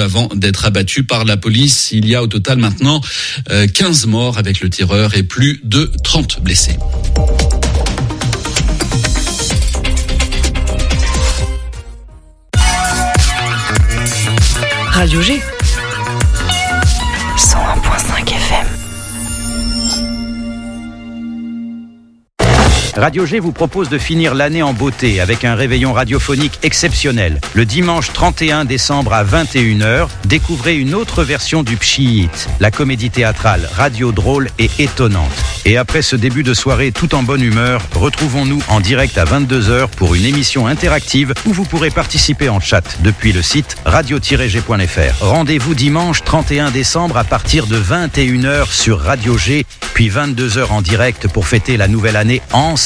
avant d'être abattu par la police. Il y a au total maintenant 15 morts avec le tireur et plus de 30 blessés. Radio G. Radio G vous propose de finir l'année en beauté avec un réveillon radiophonique exceptionnel. Le dimanche 31 décembre à 21h, découvrez une autre version du Pchi la comédie théâtrale radio drôle et étonnante. Et après ce début de soirée tout en bonne humeur, retrouvons-nous en direct à 22h pour une émission interactive où vous pourrez participer en chat depuis le site radio-g.fr. Rendez-vous dimanche 31 décembre à partir de 21h sur Radio G, puis 22h en direct pour fêter la nouvelle année ensemble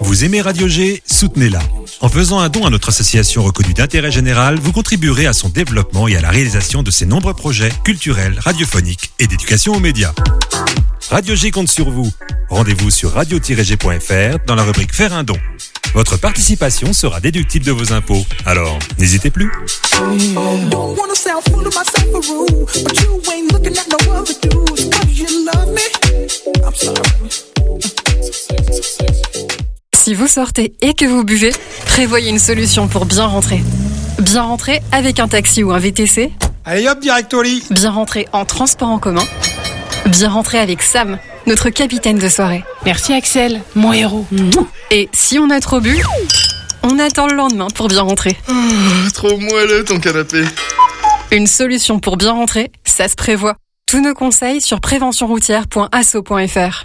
Vous aimez Radio G Soutenez-la. En faisant un don à notre association reconnue d'intérêt général, vous contribuerez à son développement et à la réalisation de ses nombreux projets culturels, radiophoniques et d'éducation aux médias. Radio G compte sur vous. Rendez-vous sur radio-g.fr dans la rubrique Faire un don. Votre participation sera déductible de vos impôts. Alors, n'hésitez plus. Si vous sortez et que vous buvez, prévoyez une solution pour bien rentrer. Bien rentrer avec un taxi ou un VTC. Allez hop, direct au lit. Bien rentrer en transport en commun. Bien rentrer avec Sam, notre capitaine de soirée. Merci Axel, mon héros. Et si on a trop bu, on attend le lendemain pour bien rentrer. Oh, trop moelleux ton canapé. Une solution pour bien rentrer, ça se prévoit. Tous nos conseils sur préventionroutière.asso.fr.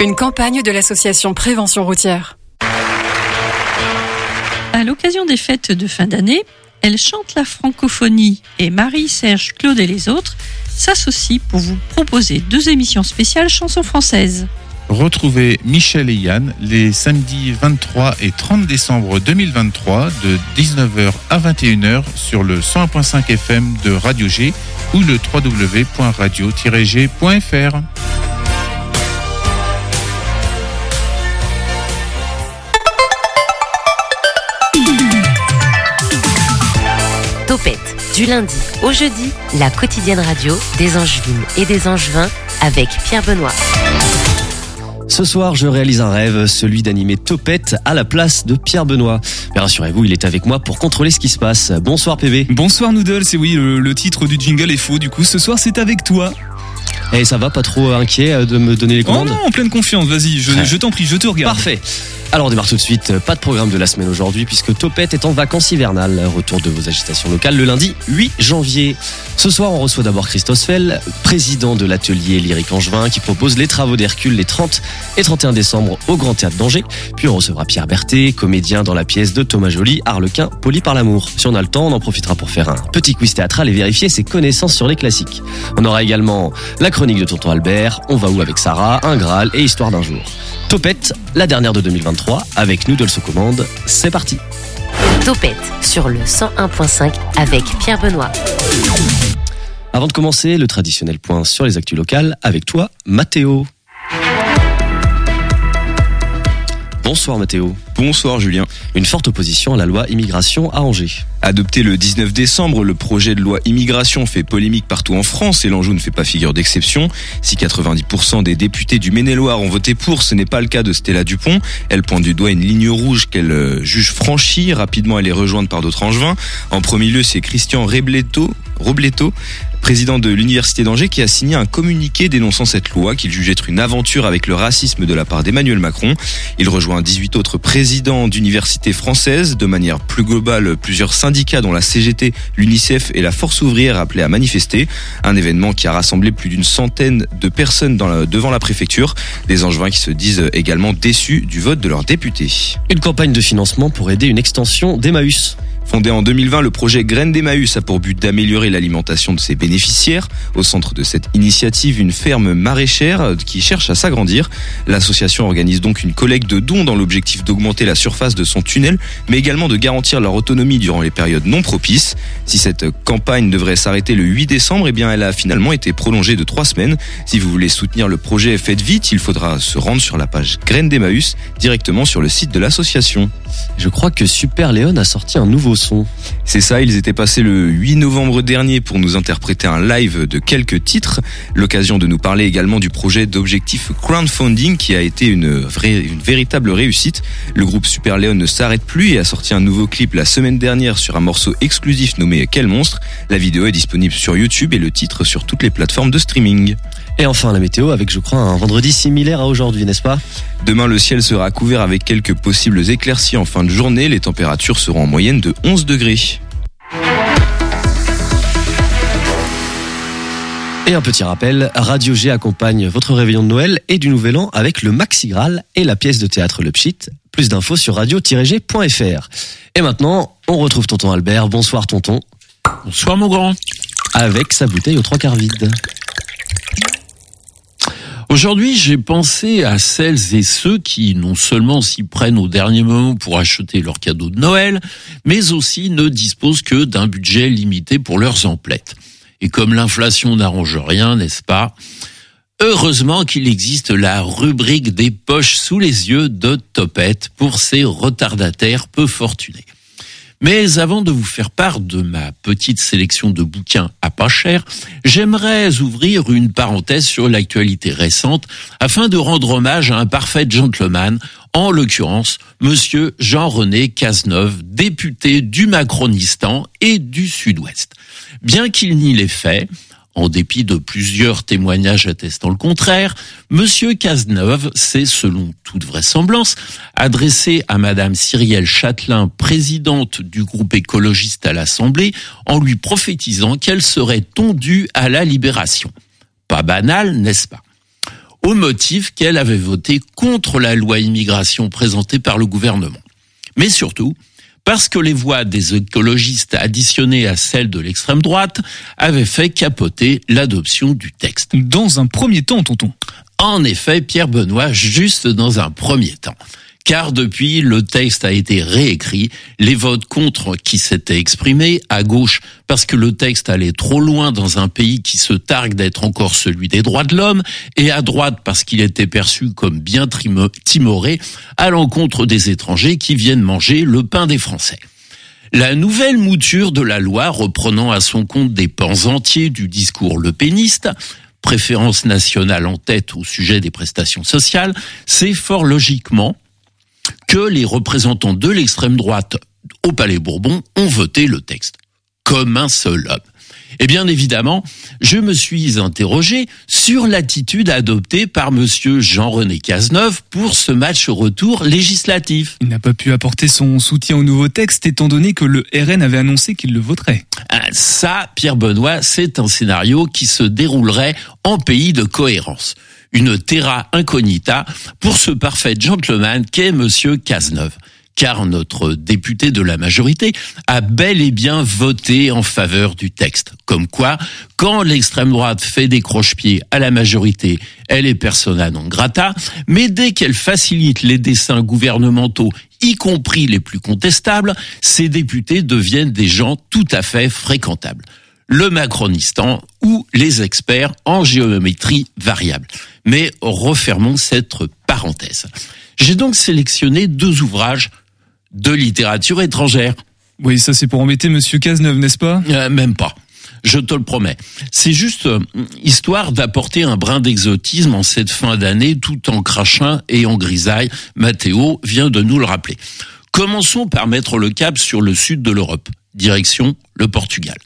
Une campagne de l'association Prévention routière. À l'occasion des fêtes de fin d'année, elle chante la francophonie et Marie-Serge Claude et les autres s'associent pour vous proposer deux émissions spéciales chansons françaises. Retrouvez Michel et Yann les samedis 23 et 30 décembre 2023 de 19h à 21h sur le 101.5 FM de Radio G ou le www.radio-g.fr. du lundi au jeudi, la quotidienne radio des Angevines et des Angevins avec Pierre Benoît. Ce soir, je réalise un rêve, celui d'animer Topette à la place de Pierre Benoît. Mais rassurez-vous, il est avec moi pour contrôler ce qui se passe. Bonsoir PV. Bonsoir Noodle, c'est oui, le, le titre du jingle est faux, du coup ce soir c'est avec toi. Et ça va, pas trop inquiet euh, de me donner les Oh commandes non, en pleine confiance, vas-y, je, Ouais. je t'en prie, je te regarde. Parfait. Alors on démarre tout de suite. Pas de programme de la semaine aujourd'hui puisque Topette est en vacances hivernales. Retour de vos agitations locales le lundi 8 janvier. Ce soir, on reçoit d'abord Christophe Fell, président de l'atelier Lyrique Angevin, qui propose les travaux d'Hercule les 30 et 31 décembre au Grand Théâtre d'Angers. Puis on recevra Pierre Berthet, comédien dans la pièce de Thomas Joly, Harlequin, poli par l'amour. Si on a le temps, on en profitera pour faire un petit quiz théâtral et vérifier ses connaissances sur les classiques. On aura également la chronique de Tonton Albert, On va où avec Sarah, Un Graal et Histoire d'un jour. Topette, la dernière de 2023, avec Noodles aux commandes. C'est parti. Topette sur le 101.5 avec Pierre Benoît. Avant de commencer, le traditionnel point sur les actus locales avec toi, Mathéo. Bonsoir Mathéo. Bonsoir Julien. Une forte opposition à la loi immigration à Angers. Adopté le 19 décembre, le projet de loi immigration fait polémique partout en France et l'Anjou ne fait pas figure d'exception. Si 90% des députés du Maine-et-Loire ont voté pour, ce n'est pas le cas de Stella Dupont. Elle pointe du doigt une ligne rouge qu'elle euh, juge franchie. Rapidement, elle est rejointe par d'autres angevins. En premier lieu, c'est Christian Rebletto, Robleto, président de l'Université d'Angers, qui a signé un communiqué dénonçant cette loi qu'il juge être une aventure avec le racisme de la part d'Emmanuel Macron. Il rejoint 18 autres présidents d'universités françaises. De manière plus globale, plusieurs syndicats dont la CGT, l'UNICEF et la Force ouvrière appelaient à manifester. Un événement qui a rassemblé plus d'une centaine de personnes devant la préfecture. Des angevins qui se disent également déçus du vote de leurs députés. Une campagne de financement pour aider une extension d'Emmaüs. Fondé en 2020, le projet Graines d'Emmaüs a pour but d'améliorer l'alimentation de ses bénéficiaires. Au centre de cette initiative, une ferme maraîchère qui cherche à s'agrandir. L'association organise donc une collecte de dons dans l'objectif d'augmenter la surface de son tunnel, mais également de garantir leur autonomie durant les périodes non propices. Si cette campagne devrait s'arrêter le 8 décembre, eh bien, elle a finalement été prolongée de trois semaines. Si vous voulez soutenir le projet, faites vite. Il faudra se rendre sur la page Graines d'Emmaüs directement sur le site de l'association. Je crois que Super Léon a sorti un nouveau C'est ça, ils étaient passés le 8 novembre dernier pour nous interpréter un live de quelques titres. L'occasion de nous parler également du projet d'objectif crowdfunding qui a été une, une véritable réussite. Le groupe Super Leon ne s'arrête plus et a sorti un nouveau clip la semaine dernière sur un morceau exclusif nommé Quel monstre. La vidéo est disponible sur YouTube et le titre sur toutes les plateformes de streaming. Et enfin la météo avec je crois un vendredi similaire à aujourd'hui, n'est-ce pas? Demain le ciel sera couvert avec quelques possibles éclaircies en fin de journée. Les températures seront en moyenne de 11 degrés. Et un petit rappel, Radio G accompagne votre réveillon de Noël et du Nouvel An avec le Maxi Graal et la pièce de théâtre Le Pchit. Plus d'infos sur radio-g.fr. Et maintenant, on retrouve tonton Albert. Bonsoir tonton. Bonsoir mon grand. Avec sa bouteille aux trois quarts vide. Aujourd'hui, j'ai pensé à celles et ceux qui non seulement s'y prennent au dernier moment pour acheter leurs cadeaux de Noël, mais aussi ne disposent que d'un budget limité pour leurs emplettes. Et comme l'inflation n'arrange rien, n'est-ce pas? Heureusement qu'il existe la rubrique des poches sous les yeux de Topette pour ces retardataires peu fortunés. Mais avant de vous faire part de ma petite sélection de bouquins à pas cher, j'aimerais ouvrir une parenthèse sur l'actualité récente afin de rendre hommage à un parfait gentleman, en l'occurrence monsieur Jean-René Cazeneuve, député du Macronistan et du Sud-Ouest. Bien qu'il n'y l'ait fait, en dépit de plusieurs témoignages attestant le contraire, Monsieur Cazeneuve s'est, selon toute vraisemblance, adressé à Madame Cyrielle Châtelain, présidente du groupe écologiste à l'Assemblée, en lui prophétisant qu'elle serait tondue à la libération. Pas banal, n'est-ce pas? Au motif qu'elle avait voté contre la loi immigration présentée par le gouvernement. Mais surtout, parce que les voix des écologistes additionnées à celles de l'extrême droite avaient fait capoter l'adoption du texte. Dans un premier temps, tonton. En effet, Pierre Benoît, juste dans un premier temps car depuis, le texte a été réécrit. Les votes contre qui s'étaient exprimés à gauche parce que le texte allait trop loin dans un pays qui se targue d'être encore celui des droits de l'homme, et à droite parce qu'il était perçu comme bien timoré à l'encontre des étrangers qui viennent manger le pain des Français. La nouvelle mouture de la loi reprenant à son compte des pans entiers du discours lepéniste, préférence nationale en tête au sujet des prestations sociales, c'est fort logiquement que les représentants de l'extrême droite au Palais Bourbon ont voté le texte comme un seul homme. Et bien évidemment, je me suis interrogé sur l'attitude adoptée par monsieur Jean-René Cazeneuve pour ce match retour législatif. Il n'a pas pu apporter son soutien au nouveau texte étant donné que le RN avait annoncé qu'il le voterait. Ah, ça, Pierre Benoît, c'est un scénario qui se déroulerait en pays de cohérence une terra incognita pour ce parfait gentleman qu'est monsieur Cazeneuve. Car notre député de la majorité a bel et bien voté en faveur du texte. Comme quoi, quand l'extrême droite fait des croche-pieds à la majorité, elle est persona non grata, mais dès qu'elle facilite les dessins gouvernementaux, y compris les plus contestables, ces députés deviennent des gens tout à fait fréquentables le Macronistan ou les experts en géométrie variable. Mais refermons cette parenthèse. J'ai donc sélectionné deux ouvrages de littérature étrangère. Oui, ça c'est pour embêter Monsieur Cazeneuve, n'est-ce pas? Euh, Même pas. Je te le promets. C'est juste euh, histoire d'apporter un brin d'exotisme en cette fin d'année tout en crachant et en grisaille. Mathéo vient de nous le rappeler. Commençons par mettre le cap sur le sud de l'Europe, direction le Portugal.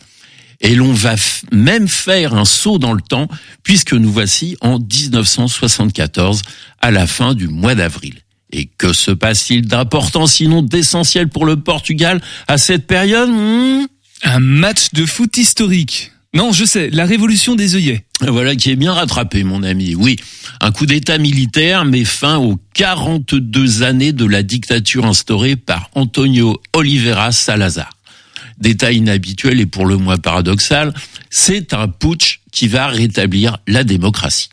Et l'on va même faire un saut dans le temps, puisque nous voici en 1974, à la fin du mois d'avril. Et que se passe-t-il d'important, sinon d'essentiel pour le Portugal à cette période hmm Un match de foot historique. Non, je sais, la révolution des œillets. Voilà qui est bien rattrapé, mon ami. Oui, un coup d'État militaire met fin aux 42 années de la dictature instaurée par Antonio Oliveira Salazar détail inhabituel et pour le moins paradoxal, c'est un putsch qui va rétablir la démocratie.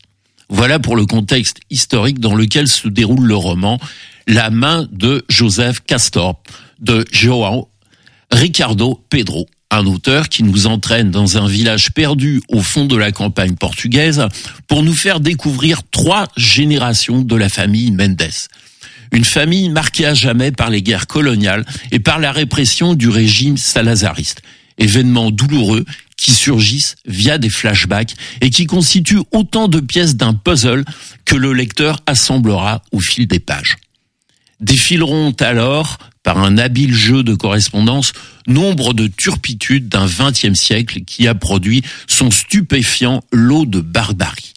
Voilà pour le contexte historique dans lequel se déroule le roman La main de Joseph Castor de João Ricardo Pedro, un auteur qui nous entraîne dans un village perdu au fond de la campagne portugaise pour nous faire découvrir trois générations de la famille Mendes Une famille marquée à jamais par les guerres coloniales et par la répression du régime salazariste. Événements douloureux qui surgissent via des flashbacks et qui constituent autant de pièces d'un puzzle que le lecteur assemblera au fil des pages. Défileront alors, par un habile jeu de correspondance, nombre de turpitudes d'un XXe siècle qui a produit son stupéfiant lot de barbarie.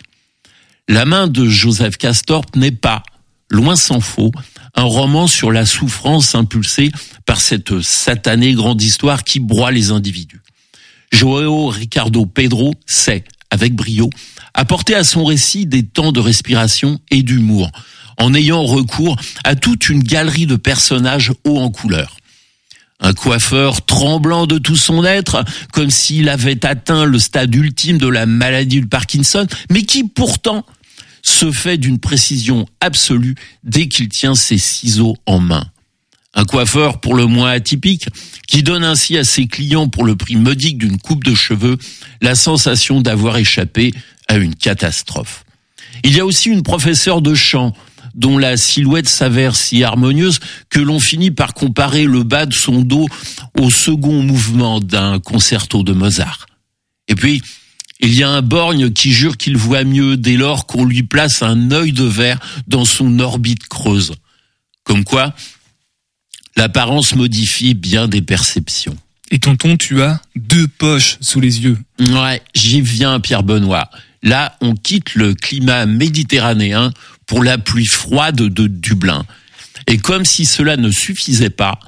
La main de Joseph Castorp n'est pas, loin s'en faut, un roman sur la souffrance impulsée par cette satanée grande histoire qui broie les individus. Joao Ricardo Pedro sait, avec brio, apporter à son récit des temps de respiration et d'humour, en ayant recours à toute une galerie de personnages hauts en couleur. Un coiffeur tremblant de tout son être, comme s'il avait atteint le stade ultime de la maladie de Parkinson, mais qui pourtant se fait d'une précision absolue dès qu'il tient ses ciseaux en main. Un coiffeur pour le moins atypique, qui donne ainsi à ses clients pour le prix modique d'une coupe de cheveux la sensation d'avoir échappé à une catastrophe. Il y a aussi une professeure de chant dont la silhouette s'avère si harmonieuse que l'on finit par comparer le bas de son dos au second mouvement d'un concerto de Mozart. Et puis, il y a un borgne qui jure qu'il voit mieux dès lors qu'on lui place un œil de verre dans son orbite creuse. Comme quoi, l'apparence modifie bien des perceptions. Et tonton, tu as deux poches sous les yeux. Ouais, j'y viens, Pierre Benoît. Là, on quitte le climat méditerranéen pour la pluie froide de Dublin. Et comme si cela ne suffisait pas,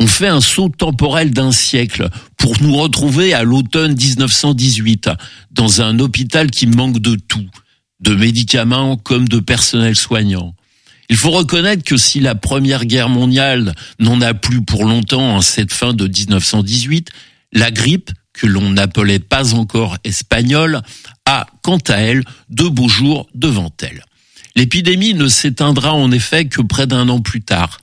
on fait un saut temporel d'un siècle pour nous retrouver à l'automne 1918 dans un hôpital qui manque de tout, de médicaments comme de personnel soignant. Il faut reconnaître que si la Première Guerre mondiale n'en a plus pour longtemps en cette fin de 1918, la grippe, que l'on n'appelait pas encore espagnole, a, quant à elle, de beaux jours devant elle. L'épidémie ne s'éteindra en effet que près d'un an plus tard.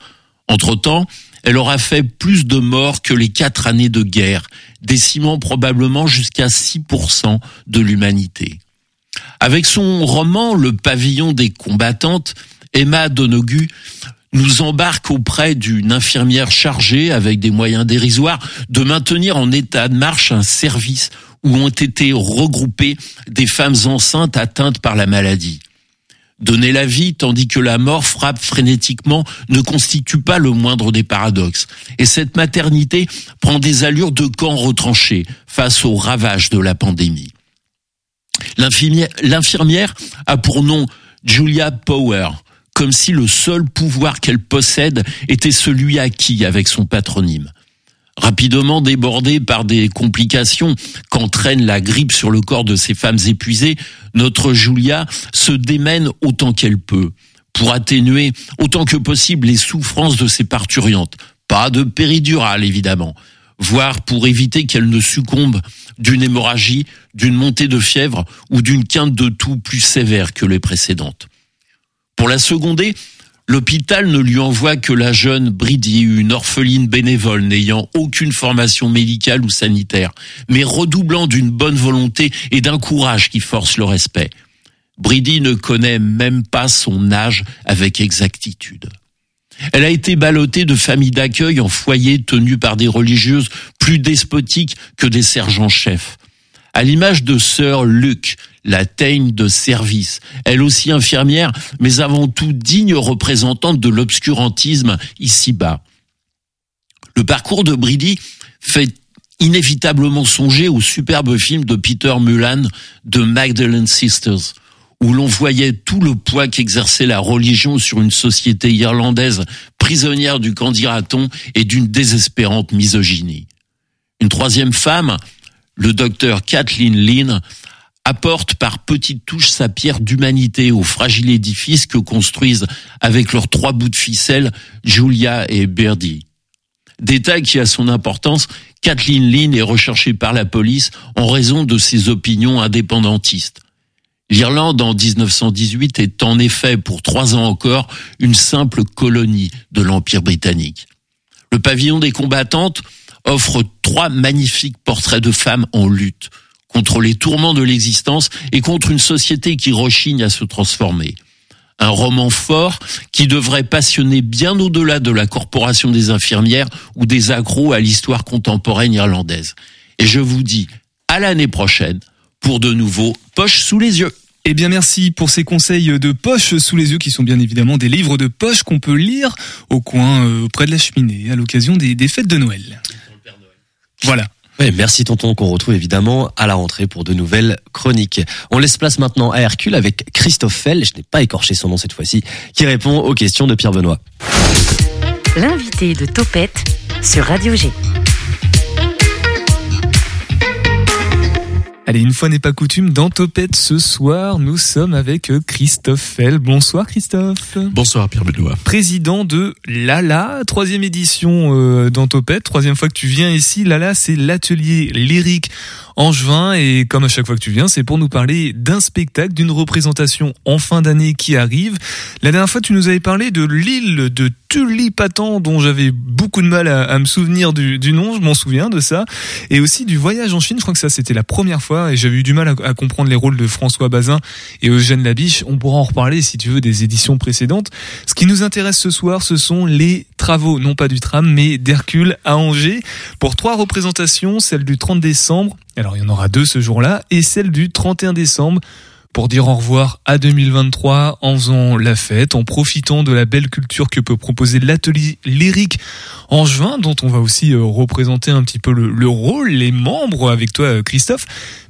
Entre-temps, elle aura fait plus de morts que les quatre années de guerre, décimant probablement jusqu'à 6% de l'humanité. Avec son roman Le pavillon des combattantes, Emma Donoghue nous embarque auprès d'une infirmière chargée, avec des moyens dérisoires, de maintenir en état de marche un service où ont été regroupées des femmes enceintes atteintes par la maladie. Donner la vie tandis que la mort frappe frénétiquement ne constitue pas le moindre des paradoxes. Et cette maternité prend des allures de camp retranché face aux ravages de la pandémie. L'infirmière a pour nom Julia Power, comme si le seul pouvoir qu'elle possède était celui acquis avec son patronyme. Rapidement débordée par des complications qu'entraîne la grippe sur le corps de ces femmes épuisées, notre Julia se démène autant qu'elle peut pour atténuer autant que possible les souffrances de ses parturiantes. Pas de péridurale, évidemment, voire pour éviter qu'elle ne succombe d'une hémorragie, d'une montée de fièvre ou d'une quinte de toux plus sévère que les précédentes. Pour la seconder, l'hôpital ne lui envoie que la jeune Brady, une orpheline bénévole n'ayant aucune formation médicale ou sanitaire, mais redoublant d'une bonne volonté et d'un courage qui force le respect. Brady ne connaît même pas son âge avec exactitude. Elle a été ballottée de familles d'accueil en foyers tenus par des religieuses plus despotiques que des sergents-chefs. À l'image de sœur Luc, la teigne de service, elle aussi infirmière, mais avant tout digne représentante de l'obscurantisme ici-bas. Le parcours de Brady fait inévitablement songer au superbe film de Peter Mullan de Magdalene Sisters, où l'on voyait tout le poids qu'exerçait la religion sur une société irlandaise prisonnière du candidaton et d'une désespérante misogynie. Une troisième femme, le docteur Kathleen Lynn, apporte par petites touches sa pierre d'humanité au fragile édifice que construisent avec leurs trois bouts de ficelle Julia et Birdie. Détail qui a son importance, Kathleen Lynn est recherchée par la police en raison de ses opinions indépendantistes. L'Irlande en 1918 est en effet pour trois ans encore une simple colonie de l'Empire britannique. Le pavillon des combattantes offre trois magnifiques portraits de femmes en lutte contre les tourments de l'existence et contre une société qui rechigne à se transformer. un roman fort qui devrait passionner bien au-delà de la corporation des infirmières ou des agros à l'histoire contemporaine irlandaise. Et je vous dis à l'année prochaine pour de nouveaux poches sous les yeux. Eh bien merci pour ces conseils de poche sous les yeux qui sont bien évidemment des livres de poche qu'on peut lire au coin euh, près de la cheminée à l'occasion des, des fêtes de Noël. Voilà. Ouais, merci tonton qu'on retrouve évidemment à la rentrée pour de nouvelles chroniques. On laisse place maintenant à Hercule avec Christophe Fell, je n'ai pas écorché son nom cette fois-ci, qui répond aux questions de Pierre Benoît. L'invité de Topette sur Radio G. Allez, une fois n'est pas coutume, dans Topette ce soir, nous sommes avec euh, Christophe Fell. Bonsoir Christophe. Bonsoir Pierre Benoît. Président de Lala, troisième édition euh, dans Topette, troisième fois que tu viens ici. Lala, c'est l'atelier lyrique angevin et comme à chaque fois que tu viens, c'est pour nous parler d'un spectacle, d'une représentation en fin d'année qui arrive. La dernière fois, tu nous avais parlé de l'île de Tulipatan dont j'avais beaucoup de mal à, me souvenir du, du nom, je m'en souviens de ça, et aussi du voyage en Chine. Je crois que ça c'était la première fois et j'avais eu du mal à, à comprendre les rôles de François Bazin et Eugène Labiche. On pourra en reparler si tu veux des éditions précédentes. Ce qui nous intéresse ce soir, ce sont les travaux, non pas du tram, mais d'Hercule à Angers pour trois représentations, celle du 30 décembre, alors il y en aura deux ce jour-là, et celle du 31 décembre pour dire au revoir à 2023 en faisant la fête, en profitant de la belle culture que peut proposer l'atelier lyrique angevin, dont on va aussi euh, représenter un petit peu le, le rôle, les membres avec toi euh, Christophe.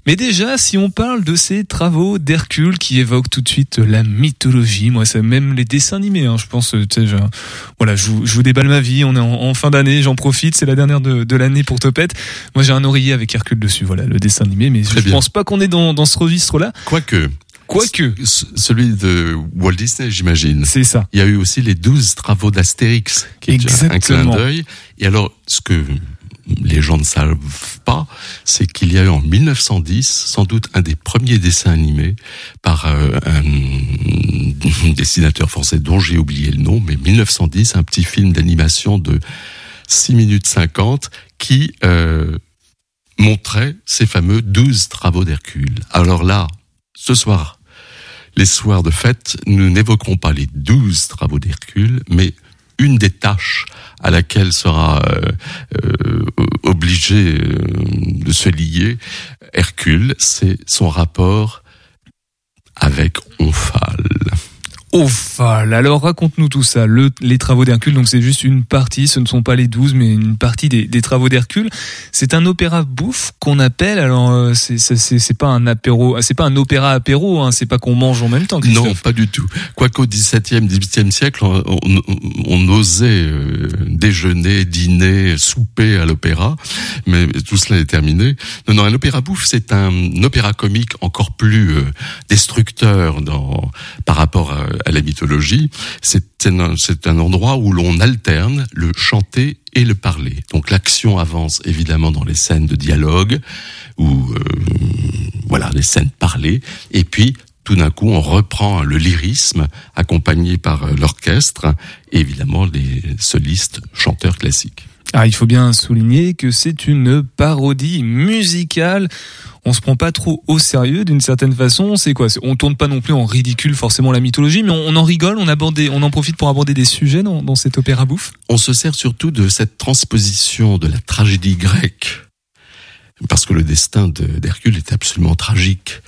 Mais déjà, si on parle de ces travaux d'Hercule qui évoquent tout de suite la mythologie, moi c'est même les dessins animés, hein, je pense, euh, tu sais, je, voilà, je vous, je vous déballe ma vie, on est en, en fin d'année, j'en profite, c'est la dernière de, de l'année pour Topette. Moi j'ai un oreiller avec Hercule dessus, voilà, le dessin animé, mais je bien. pense pas qu'on est dans, dans ce registre-là. Quoique. Quoique. C- Celui de Walt Disney, j'imagine. C'est ça. Il y a eu aussi les 12 travaux d'Astérix, qui est un clin d'œil. Et alors, ce que les gens ne savent pas, c'est qu'il y a eu en 1910, sans doute un des premiers dessins animés par euh, un dessinateur français dont j'ai oublié le nom, mais 1910, un petit film d'animation de 6 minutes 50 qui euh, montrait ces fameux 12 travaux d'Hercule. Alors là, ce soir, les soirs de fête, nous n'évoquerons pas les 12 travaux d'Hercule, mais une des tâches à laquelle sera euh, obligé euh, de se lier Hercule, c'est son rapport avec Omphale. Ophal. Alors raconte-nous tout ça. Le, les travaux d'Hercule, donc c'est juste une partie, ce ne sont pas les 12, mais une partie des, des travaux d'Hercule. C'est un opéra bouffe qu'on appelle, alors euh, c'est c'est- c'est pas un apéro, ah, c'est pas un opéra apéro, hein, c'est pas qu'on mange en même temps. Christophe. Non, pas du tout. Quoique au XVIIe, XVIIIe siècle, on, on- on osait euh, déjeuner, dîner, souper à l'opéra, mais tout cela est terminé. Non, non, un opéra bouffe, c'est un opéra comique encore plus euh, destructeur dans, par rapport à, à la mythologie. C'est un, un endroit où l'on alterne le chanter et le parler. Donc l'action avance évidemment dans les scènes de dialogue, ou euh, voilà, les scènes parlées, et puis tout d'un coup, on reprend le lyrisme accompagné par l'orchestre et évidemment les solistes chanteurs classiques. Ah, il faut bien souligner que c'est une parodie musicale. On se prend pas trop au sérieux d'une certaine façon. C'est quoi? On tourne pas non plus en ridicule forcément la mythologie, mais on, en rigole, on aborde, on en profite pour aborder des sujets dans, dans cet opéra bouffe. On se sert surtout de cette transposition de la tragédie grecque parce que le destin de- d'Hercule est absolument tragique.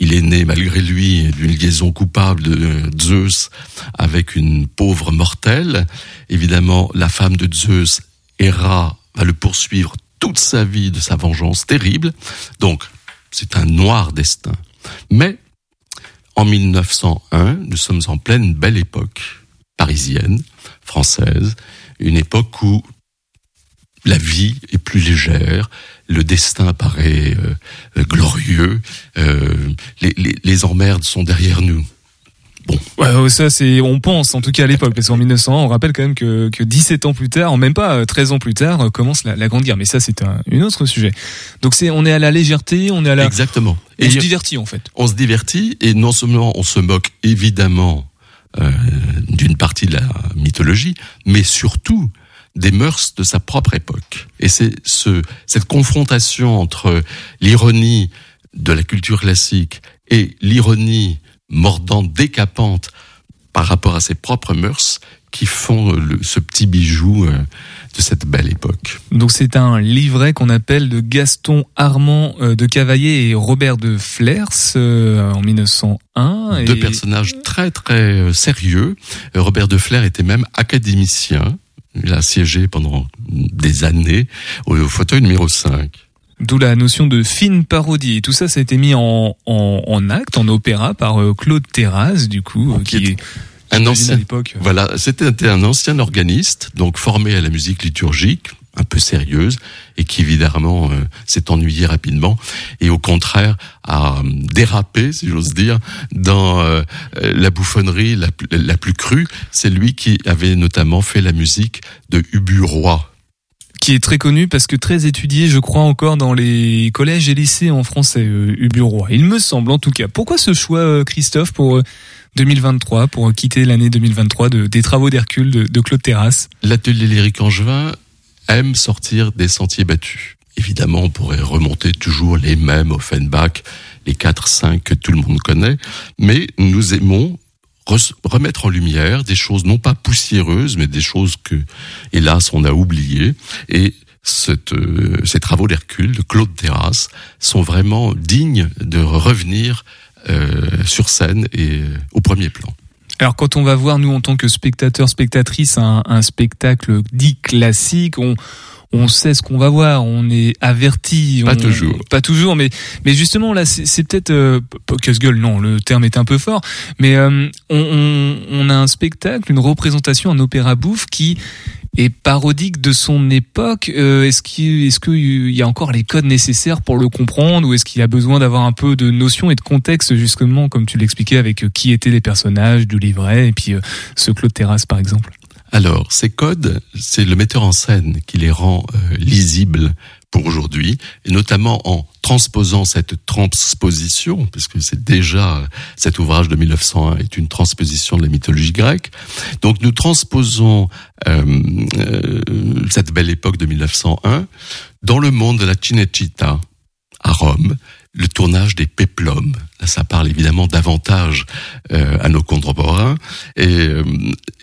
Il est né malgré lui d'une liaison coupable de Zeus avec une pauvre mortelle. Évidemment, la femme de Zeus, Héra, va le poursuivre toute sa vie de sa vengeance terrible. Donc, c'est un noir destin. Mais, en 1901, nous sommes en pleine belle époque parisienne, française, une époque où la vie est plus légère, le destin paraît euh, euh, glorieux, euh, les emmerdes sont derrière nous. Ouais, ouais, ça c'est, on pense en tout cas à l'époque, parce qu'en 1900, on rappelle quand même que, que 17 ans plus tard, même pas euh, 13 ans plus tard, euh, commence la, la Grande Guerre. Mais ça c'est un, une autre sujet. Donc c'est, on est à la légèreté, on est à la, Exactement. on se divertit en fait. On se divertit et non seulement on se moque évidemment euh, d'une partie de la mythologie, mais surtout des mœurs de sa propre époque. Et c'est ce, cette confrontation entre l'ironie de la culture classique et l'ironie mordante, décapante par rapport à ses propres mœurs qui font le- ce petit bijou euh, de cette belle époque. Donc c'est un livret qu'on appelle de Gaston Armand euh, de Cavaillé et Robert de Flers euh, en 1901. Deux Et- personnages très très sérieux. Robert de Flair était même académicien. Il a siégé pendant des années au, au fauteuil numéro 5. D'où la notion de fine parodie. Et tout ça, ça a été mis en, en, en acte, en opéra, par euh, Claude Terrasse, du coup, euh, qui est Un ancien, à l'époque. voilà, c'était un ancien organiste, donc formé à la musique liturgique, un peu sérieuse, et qui évidemment euh, s'est ennuyé rapidement, et au contraire a dérapé, si j'ose dire, dans euh, la bouffonnerie la, plus- la plus crue. C'est lui qui avait notamment fait la musique de Ubu Roi. Qui est très connu parce que très étudié, je crois, encore dans les collèges et lycées en français, euh, Ubu-Roi. Il me semble, en tout cas. Pourquoi ce choix, euh, Christophe, pour euh, 2023, pour euh, quitter l'année 2023 de, des travaux d'Hercule de, de Claude Terrasse? L'atelier lyrique angevin aime sortir des sentiers battus. Évidemment, on pourrait remonter toujours les mêmes Offenbach, les 4-5 que tout le monde connaît, mais nous aimons remettre en lumière des choses non pas poussiéreuses, mais des choses que, hélas, on a oubliées. Et cette, euh, ces travaux d'Hercule, de Claude Terrasse, sont vraiment dignes de revenir euh, sur scène et euh, au premier plan. Alors quand on va voir, nous, en tant que spectateurs, spectatrices, un, un spectacle dit classique, on, on sait ce qu'on va voir, on est averti. Pas on- toujours. Pas toujours, mais, mais justement, là, c'est peut-être... Euh, casse-gueule, non, le terme est un peu fort, mais euh, on, on, on a un spectacle, une représentation, un opéra bouffe qui est parodique de son époque. Euh, est-ce qu'il est-ce qu'il y a encore les codes nécessaires pour le comprendre ou est-ce qu'il a besoin d'avoir un peu de notion et de contexte justement comme tu l'expliquais avec euh, qui étaient les personnages du livret et puis euh, ce Claude Terrasse par exemple? Alors, ces codes, c'est le metteur en scène qui les rend euh, lisibles pour aujourd'hui, et notamment en transposant cette transposition, puisque c'est déjà cet ouvrage de 1901 est une transposition de la mythologie grecque. Donc, nous transposons euh, euh, cette belle époque de 1901 dans le monde de la Cinecittà à Rome, le tournage des péplums. Là, ça parle évidemment davantage euh, à nos contemporains. Et euh,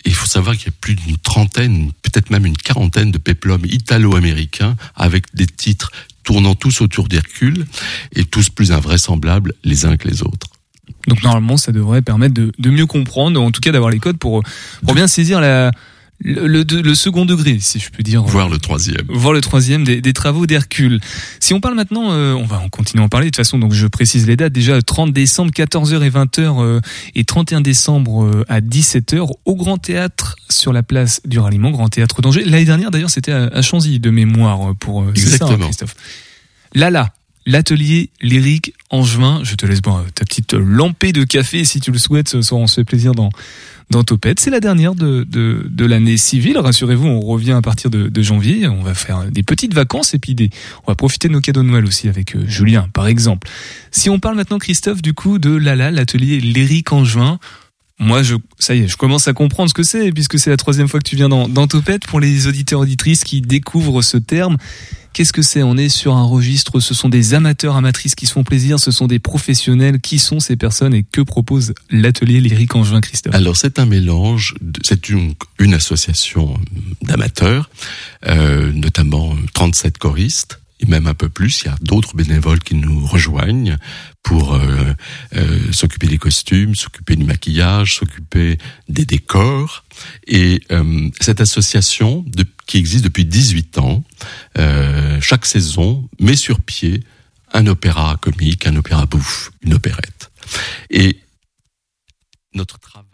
il faut savoir qu'il y a plus d'une trentaine, peut-être même une quarantaine de péplums italo-américains avec des titres tournant tous autour d'Hercule et tous plus invraisemblables les uns que les autres. Donc normalement ça devrait permettre de, de mieux comprendre, en tout cas d'avoir les codes pour, pour bien saisir la, le, le, le second degré, si je peux dire. Voir le troisième. Voir le troisième des, des travaux d'Hercule. Si on parle maintenant, euh, on va en continuer à en parler de toute façon, donc je précise les dates. Déjà 30 décembre, 14h et 20h euh, et 31 décembre euh, à 17h au Grand Théâtre sur la place du Ralliement, Grand Théâtre d'Angers. L'année dernière d'ailleurs c'était à, à Chanzy de mémoire euh, pour euh, c'est ça, hein, Exactement. Christophe. Lala, l'atelier lyrique angevin. Je te laisse boire ta petite lampée de café si tu le souhaites. Ce soir, on se fait plaisir dans dans Topette. C'est la dernière de, de, de l'année civile. Rassurez-vous, on revient à partir de, de janvier. On va faire des petites vacances et puis des, on va profiter de nos cadeaux de Noël aussi avec euh, Julien, par exemple. Si on parle maintenant, Christophe, du coup, de Lala, l'atelier lyrique angevin. Moi, je, ça y est, je commence à comprendre ce que c'est, puisque c'est la troisième fois que tu viens dans, dans Topette. Pour les auditeurs auditrices qui découvrent ce terme, qu'est-ce que c'est? On est sur un registre, ce sont des amateurs, amatrices qui se font plaisir, ce sont des professionnels. Qui sont ces personnes et que propose l'atelier lyrique angevin, Christophe? Alors c'est un mélange, c'est une, association d'amateurs, euh, notamment 37 choristes, et même un peu plus, il y a d'autres bénévoles qui nous rejoignent pour euh, euh, s'occuper des costumes, s'occuper du maquillage, s'occuper des décors. Et euh, cette association, de- qui existe depuis 18 ans, euh, chaque saison met sur pied un opéra comique, un opéra bouffe, une opérette. Et notre travail,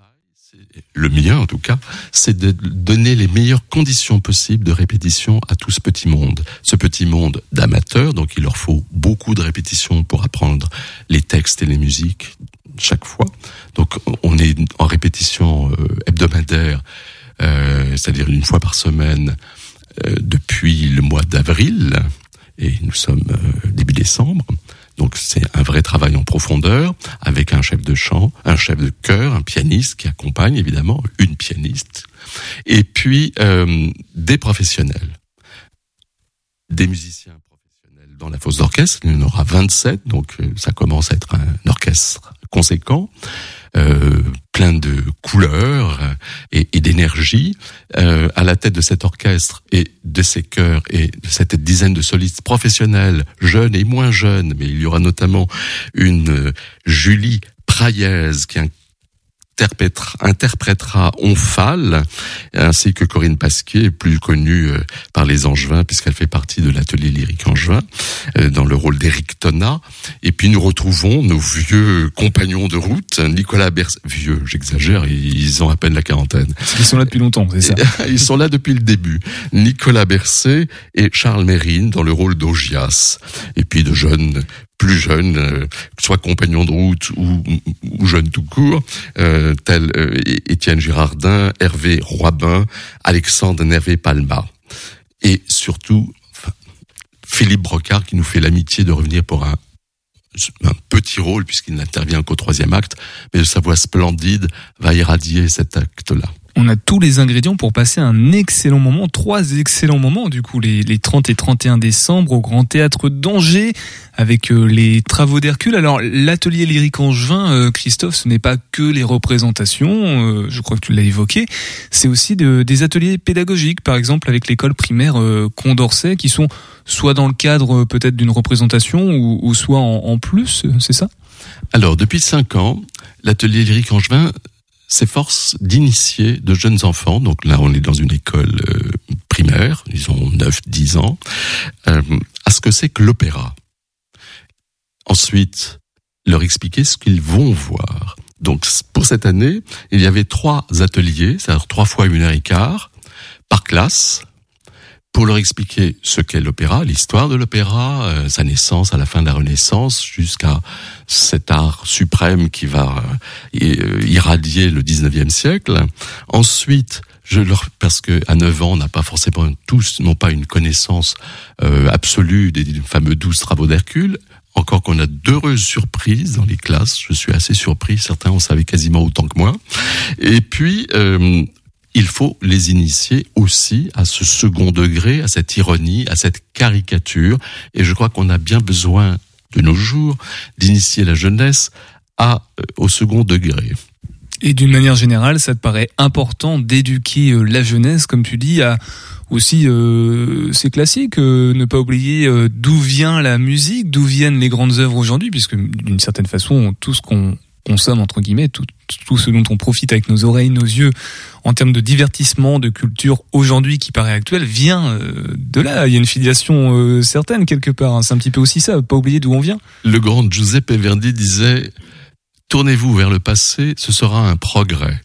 le mien en tout cas, c'est de donner les meilleures conditions possibles de répétition à tout ce petit monde. Ce petit monde d'amateurs, donc il leur faut beaucoup de répétitions pour apprendre les textes et les musiques chaque fois. Donc on est en répétition euh, hebdomadaire, c'est-à-dire une fois par semaine euh, depuis le mois d'avril, et nous sommes euh, début décembre. Donc c'est un vrai travail en profondeur avec un chef de chant, un chef de chœur, un pianiste qui accompagne évidemment, une pianiste, et puis euh, des professionnels, des musiciens professionnels dans la fosse d'orchestre. Il y en aura 27, donc euh, ça commence à être un orchestre conséquent. Euh, plein de couleurs et, d'énergie. Euh, à la tête de cet orchestre et de ces chœurs et de cette dizaine de solistes professionnels, jeunes et moins jeunes, mais il y aura notamment une euh, Julie Praillez qui interprétera, interprétera Onfal, ainsi que Corinne Pasquier, plus connue euh, par les Angevins, puisqu'elle fait partie de l'atelier lyrique Angevin, euh, dans le rôle d'Éric Tonna. Et puis nous retrouvons nos vieux compagnons de route, Nicolas Berset, vieux, j'exagère, ils ont à peine la quarantaine. Ils sont là depuis longtemps, c'est ça Ils sont là depuis le début. Nicolas Berset et Charles Mérine dans le rôle d'Augias. Et puis de jeunes plus jeunes, euh, soit compagnons de route ou, ou jeunes tout court, euh, tels euh, Étienne Girardin, Hervé Roibin, Alexandre Nervé Palma. Et surtout, Philippe Brocard qui nous fait l'amitié de revenir pour un, un petit rôle puisqu'il n'intervient qu'au troisième acte, mais de sa voix splendide va irradier cet acte-là on a tous les ingrédients pour passer un excellent moment, trois excellents moments du coup, les, les 30 et 31 décembre au Grand Théâtre d'Angers avec euh, les travaux d'Hercule. Alors l'atelier lyrique angevin, euh, Christophe, ce n'est pas que les représentations, euh, je crois que tu l'as évoqué, c'est aussi de, des ateliers pédagogiques, par exemple avec l'école primaire Condorcet, qui sont soit dans le cadre peut-être d'une représentation ou, soit en, en plus, c'est ça? Alors depuis cinq ans, l'atelier lyrique angevin s'efforce d'initier de jeunes enfants, donc là on est dans une école euh, primaire, ils ont 9-10 ans, euh, à ce que c'est que l'opéra. Ensuite, leur expliquer ce qu'ils vont voir. Donc pour cette année, il y avait trois ateliers, c'est-à-dire trois fois une heure et quart, par classe, pour leur expliquer ce qu'est l'opéra, l'histoire de l'opéra, euh, sa naissance à la fin de la Renaissance, jusqu'à cet art suprême qui va euh, irradier le 19e siècle. Ensuite, je leur, parce que à 9 ans, on n'a pas forcément tous, n'ont pas une connaissance euh, absolue des fameux 12 travaux d'Hercule. Encore qu'on a d'heureuses surprises dans les classes. Je suis assez surpris. Certains en savaient quasiment autant que moi. Et puis, euh, il faut les initier aussi à ce second degré, à cette ironie, à cette caricature. Et je crois qu'on a bien besoin de nos jours d'initier la jeunesse à, euh, au second degré. Et d'une manière générale, ça te paraît important d'éduquer euh, la jeunesse, comme tu dis, à aussi, euh, c'est classique, euh, ne pas oublier d'où vient la musique, d'où viennent les grandes œuvres aujourd'hui, puisque d'une certaine façon, tout ce qu'on consomme entre guillemets, tout, ce dont on profite avec nos oreilles, nos yeux, en termes de divertissement, de culture aujourd'hui qui paraît actuelle, vient euh, de là. Il y a une filiation euh, certaine quelque part. hein. C'est un petit peu aussi ça. Pas oublier d'où on vient. Le grand Giuseppe Verdi disait Tournez-vous vers le passé, ce sera un progrès.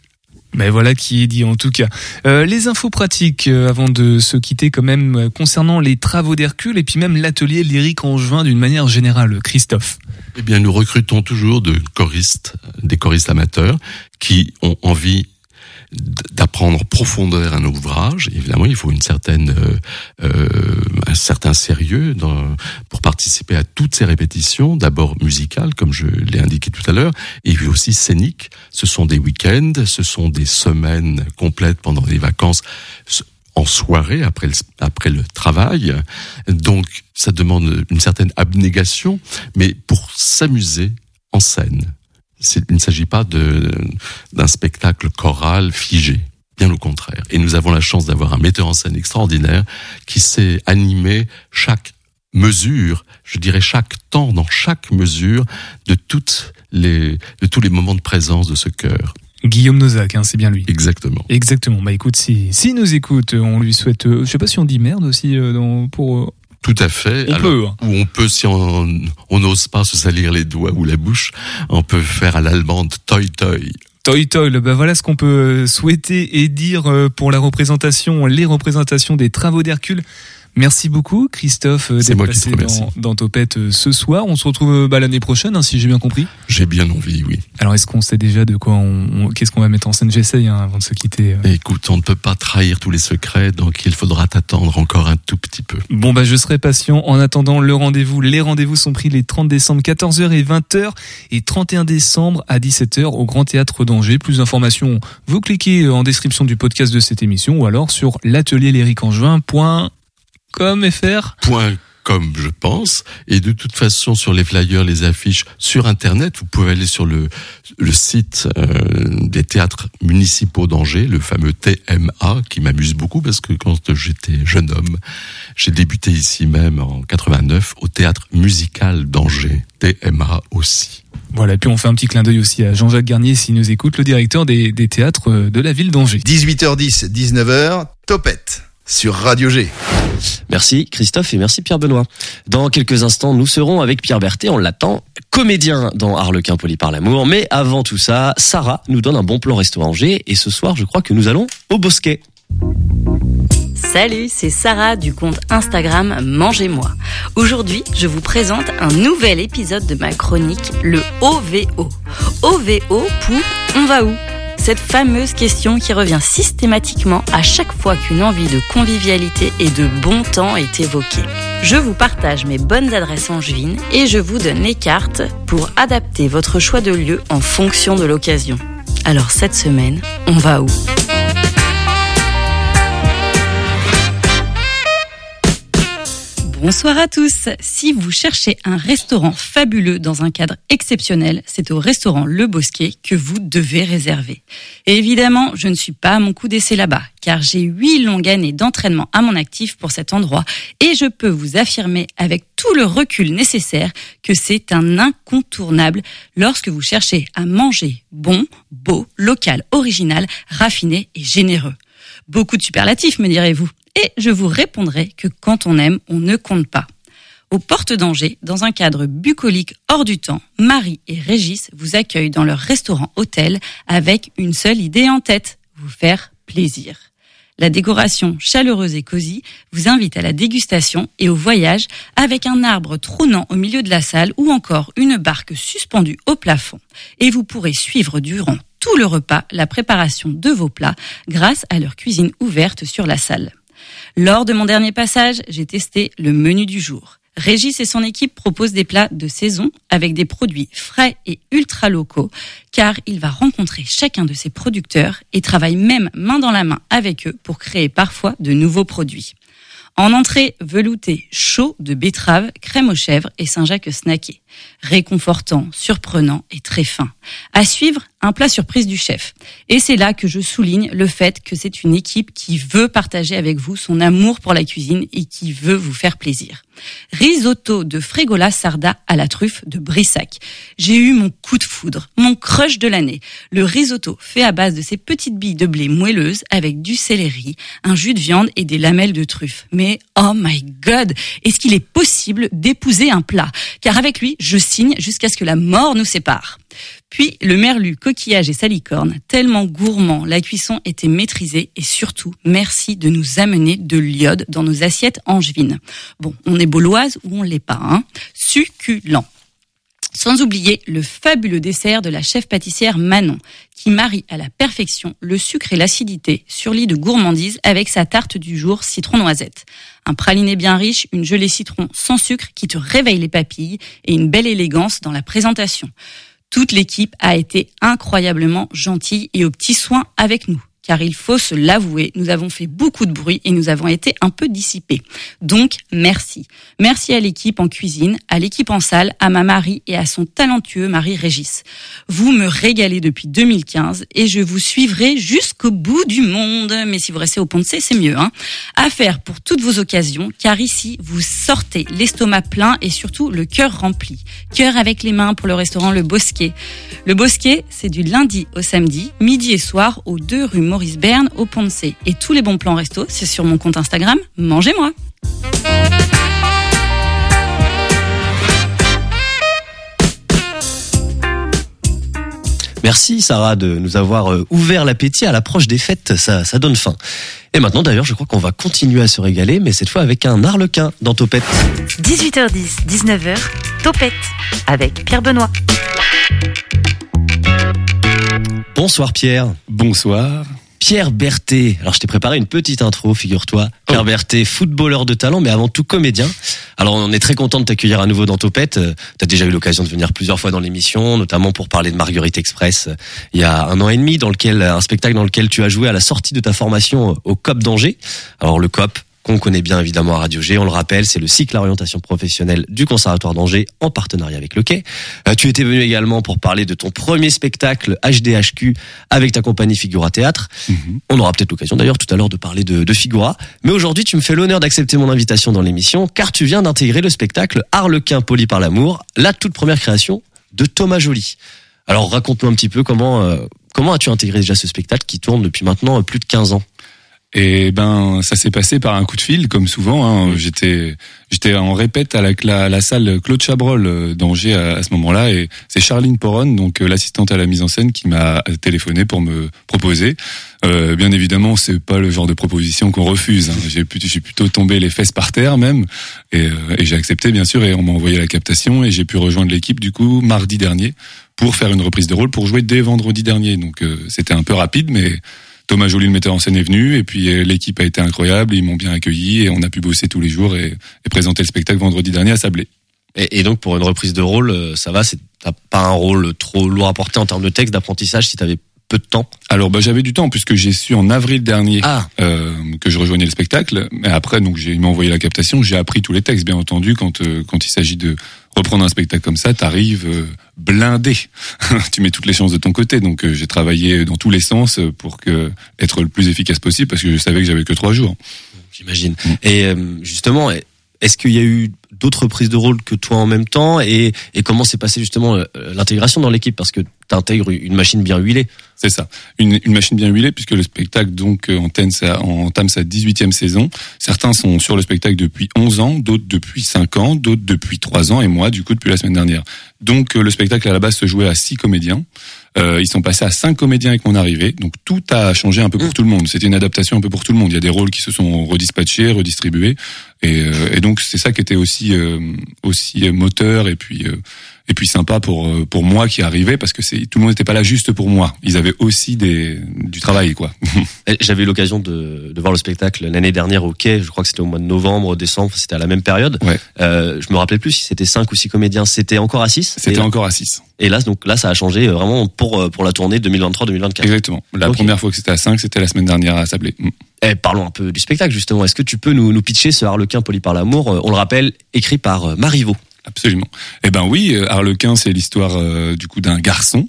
Ben voilà qui est dit en tout cas. Euh, les infos pratiques euh, avant de se quitter quand même euh, concernant les travaux d'Hercule et puis même l'atelier lyrique en juin d'une manière générale. Christophe. Eh bien, nous recrutons toujours de choristes, des choristes amateurs qui ont envie d'apprendre en profondeur un ouvrage. Évidemment, il faut une certaine, euh, euh, un certain sérieux dans, pour participer à toutes ces répétitions. D'abord musicales, comme je l'ai indiqué tout à l'heure, et puis aussi scéniques. Ce sont des week-ends, ce sont des semaines complètes pendant les vacances en soirée après le, après le travail. Donc, ça demande une certaine abnégation, mais pour s'amuser en scène. Il ne s'agit pas d'un spectacle choral figé, bien au contraire. Et nous avons la chance d'avoir un metteur en scène extraordinaire qui sait animer chaque mesure, je dirais chaque temps, dans chaque mesure de toutes les, de tous les moments de présence de ce cœur. Guillaume Nozac, hein, c'est bien lui. Exactement. Exactement. Bah écoute, si, si nous écoute, on lui souhaite. Euh, je sais pas si on dit merde aussi euh, dans, pour. Euh, Tout à fait. On Alors, peut, hein. Ou on peut, si on n'ose pas se salir les doigts ou la bouche, on peut faire à l'allemande toi toi. Toy Toy, ben voilà ce qu'on peut euh, souhaiter et dire euh, pour la représentation, les représentations des travaux d'Hercule. Merci beaucoup, Christophe, euh, d'être moi qui te passé dans, dans Topette euh, ce soir. On se retrouve euh, bah, l'année prochaine, hein, si j'ai bien compris. J'ai bien envie, oui. Alors, est-ce qu'on sait déjà de quoi on, on- qu'est-ce qu'on va mettre en scène? J'essaye hein, avant de se quitter. euh. Écoute, on ne peut pas trahir tous les secrets, donc il faudra t'attendre encore un tout petit peu. Bon bah je serai patient. En attendant le rendez-vous, les rendez-vous sont pris les 30 décembre 14h et 20h et 31 décembre à 17h au Grand Théâtre d'Angers. Plus d'informations, vous cliquez en description du podcast de cette émission ou alors sur l'atelier fr. Point comme je pense. Et de toute façon, sur les flyers, les affiches, sur Internet, vous pouvez aller sur le, le site euh, des théâtres municipaux d'Angers, le fameux TMA, qui m'amuse beaucoup parce que quand j'étais jeune homme, j'ai débuté ici même en 89 au théâtre musical d'Angers, TMA aussi. Voilà, et puis on fait un petit clin d'œil aussi à Jean-Jacques Garnier s'il nous écoute, le directeur des, des théâtres euh, de la ville d'Angers. 18h10, 19h, Topette sur Radio G. Merci Christophe et merci Pierre-Benoît. Dans quelques instants, nous serons avec Pierre Berthet, on l'attend, comédien dans Harlequin poli par l'amour. Mais avant tout ça, Sarah nous donne un bon plan restaurant Angers et ce soir, je crois que nous allons au Bosquet. Salut, c'est Sarah du compte Instagram Mangez-moi. Aujourd'hui, je vous présente un nouvel épisode de ma chronique, le OVO. OVO pour On va où? Cette fameuse question qui revient systématiquement à chaque fois qu'une envie de convivialité et de bon temps est évoquée. Je vous partage mes bonnes adresses angevines et je vous donne les cartes pour adapter votre choix de lieu en fonction de l'occasion. Alors cette semaine, on va où? Bonsoir à tous. Si vous cherchez un restaurant fabuleux dans un cadre exceptionnel, c'est au restaurant Le Bosquet que vous devez réserver. Évidemment, je ne suis pas à mon coup d'essai là-bas, car j'ai huit longues années d'entraînement à mon actif pour cet endroit, et je peux vous affirmer avec tout le recul nécessaire que c'est un incontournable lorsque vous cherchez à manger bon, beau, local, original, raffiné et généreux. Beaucoup de superlatifs, me direz-vous. Et je vous répondrai que quand on aime, on ne compte pas. Aux portes d'Angers, dans un cadre bucolique hors du temps, Marie et Régis vous accueillent dans leur restaurant hôtel avec une seule idée en tête, vous faire plaisir. La décoration chaleureuse et cosy vous invite à la dégustation et au voyage avec un arbre trônant au milieu de la salle ou encore une barque suspendue au plafond. Et vous pourrez suivre durant tout le repas la préparation de vos plats grâce à leur cuisine ouverte sur la salle. Lors de mon dernier passage, j'ai testé le menu du jour. Régis et son équipe proposent des plats de saison avec des produits frais et ultra locaux, car il va rencontrer chacun de ses producteurs et travaille même main dans la main avec eux pour créer parfois de nouveaux produits. En entrée, velouté chaud de betterave, crème aux chèvres et Saint-Jacques snacké. Réconfortant, surprenant et très fin. À suivre, un plat surprise du chef. Et c'est là que je souligne le fait que c'est une équipe qui veut partager avec vous son amour pour la cuisine et qui veut vous faire plaisir. Risotto de Frégola Sarda à la truffe de Brissac. J'ai eu mon coup de foudre, mon crush de l'année. Le risotto fait à base de ces petites billes de blé moelleuses avec du céleri, un jus de viande et des lamelles de truffe. Mais oh my god, est-ce qu'il est possible d'épouser un plat? Car avec lui, je signe jusqu'à ce que la mort nous sépare. Puis le merlu, coquillage et salicorne, tellement gourmand, la cuisson était maîtrisée et surtout, merci de nous amener de l'iode dans nos assiettes angevines. Bon, on est bauloise ou on l'est pas, hein Succulent. Sans oublier le fabuleux dessert de la chef pâtissière Manon, qui marie à la perfection le sucre et l'acidité sur lit de gourmandise avec sa tarte du jour citron noisette. Un praliné bien riche, une gelée citron sans sucre qui te réveille les papilles et une belle élégance dans la présentation. Toute l'équipe a été incroyablement gentille et aux petits soins avec nous car il faut se l'avouer, nous avons fait beaucoup de bruit et nous avons été un peu dissipés. Donc, merci. Merci à l'équipe en cuisine, à l'équipe en salle, à ma Marie et à son talentueux mari Régis. Vous me régalez depuis 2015 et je vous suivrai jusqu'au bout du monde. Mais si vous restez au C, c'est mieux. Hein à faire pour toutes vos occasions, car ici, vous sortez l'estomac plein et surtout le cœur rempli. Cœur avec les mains pour le restaurant Le Bosquet. Le Bosquet, c'est du lundi au samedi, midi et soir, aux deux rue Maurice Berne au Pont de C. Et tous les bons plans resto, c'est sur mon compte Instagram, mangez-moi. Merci Sarah de nous avoir euh, ouvert l'appétit à l'approche des fêtes, ça, ça donne faim. Et maintenant d'ailleurs, je crois qu'on va continuer à se régaler, mais cette fois avec un arlequin dans Topette. 18h10, 19h, Topette avec Pierre Benoît. Bonsoir Pierre. Bonsoir. Pierre Berthet. Alors je t'ai préparé une petite intro, figure-toi. Pierre Berthet, footballeur de talent, mais avant tout comédien. Alors on est très content de t'accueillir à nouveau dans Topette. Euh, T'as déjà eu l'occasion de venir plusieurs fois dans l'émission, notamment pour parler de Marguerite Express euh, il y a un an et demi, dans lequel un spectacle dans lequel tu as joué à la sortie de ta formation au COP d'Angers. Alors le COP, qu'on connaît bien évidemment à Radio G. On le rappelle, c'est le cycle orientation professionnelle du Conservatoire d'Angers en partenariat avec le Quai. Euh, tu étais venu également pour parler de ton premier spectacle HDHQ avec ta compagnie Figura Théâtre. On aura peut-être l'occasion d'ailleurs tout à l'heure de parler de, de Figura. Mais aujourd'hui, tu me fais l'honneur d'accepter mon invitation dans l'émission car tu viens d'intégrer le spectacle Harlequin poli par l'amour, la toute première création de Thomas Joly. Alors raconte-nous un petit peu comment euh, comment as-tu intégré déjà ce spectacle qui tourne depuis maintenant euh, plus de 15 ans? Et ben, ça s'est passé par un coup de fil, comme souvent. Hein. J'étais, j'étais en répète à la, la, la salle Claude Chabrol euh, d'Angers à, à ce moment-là, et c'est Charline Poron, donc euh, l'assistante à la mise en scène, qui m'a téléphoné pour me proposer. Euh, bien évidemment, c'est pas le genre de proposition qu'on refuse. Hein. J'ai plutôt, j'ai plutôt tombé les fesses par terre même, et, euh, et j'ai accepté bien sûr, et on m'a envoyé la captation, et j'ai pu rejoindre l'équipe du coup mardi dernier pour faire une reprise de rôle pour jouer dès vendredi dernier. Donc euh, c'était un peu rapide, mais Thomas Joly, le metteur en scène, est venu et puis euh, l'équipe a été incroyable. Ils m'ont bien accueilli et on a pu bosser tous les jours et, présenter le spectacle vendredi dernier à Sablé. et, et donc pour une reprise de rôle, euh, ça va, c'est pas un rôle trop lourd à porter en termes de texte, d'apprentissage si t'avais peu de temps. Alors bah j'avais du temps puisque j'ai su en avril dernier euh, que je rejoignais le spectacle. Mais après donc j'ai m'ont envoyé la captation, j'ai appris tous les textes bien entendu quand euh, quand il s'agit de reprendre un spectacle comme ça, t'arrives euh, blindé. tu mets toutes les chances de ton côté. Donc j'ai travaillé dans tous les sens pour que être le plus efficace possible parce que je savais que j'avais que trois jours. J'imagine. Et euh, justement, est-ce qu'il y a eu d'autres prises de rôle que toi en même temps et, comment s'est passé justement euh, l'intégration dans l'équipe? Parce que tu intègres une machine bien huilée. C'est ça, une, une machine bien huilée puisque le spectacle donc euh, entame sa, entame sa 18e saison. Certains sont sur le spectacle depuis 11 ans, d'autres depuis 5 ans, d'autres depuis 3 ans et moi du coup depuis la semaine dernière. Donc euh, le spectacle à la base se jouait à 6 comédiens. Euh, ils sont passés à 5 comédiens avec mon arrivée. Donc tout a changé un peu pour tout le monde. C'était une adaptation un peu pour tout le monde. Il y a des rôles qui se sont redispatchés, redistribués et, euh, et donc c'est ça qui était aussi euh, aussi moteur et puis euh, et puis sympa pour euh, pour moi qui arrivais parce que c'est tout le monde n'était pas là juste pour moi. Ils avaient aussi des du travail quoi. Et J'avais eu l'occasion de, de voir le spectacle l'année dernière au Quai. Je crois que c'était au mois de novembre, décembre. C'était à la même période. Euh, je me rappelais plus si c'était 5 ou 6 comédiens. C'était encore à 6 C'était encore à 6. Et là, donc là, ça a changé euh, vraiment pour euh, pour la tournée 2023-2024. Exactement. La première fois que c'était à 5, c'était la semaine dernière à Sablé. Mm. Eh, parlons un peu du spectacle justement. Est-ce que tu peux nous, nous pitcher ce Harlequin poli par l'amour On le rappelle, écrit par Marivaux? Absolument. Eh ben oui, euh, Harlequin, c'est l'histoire euh, du coup d'un garçon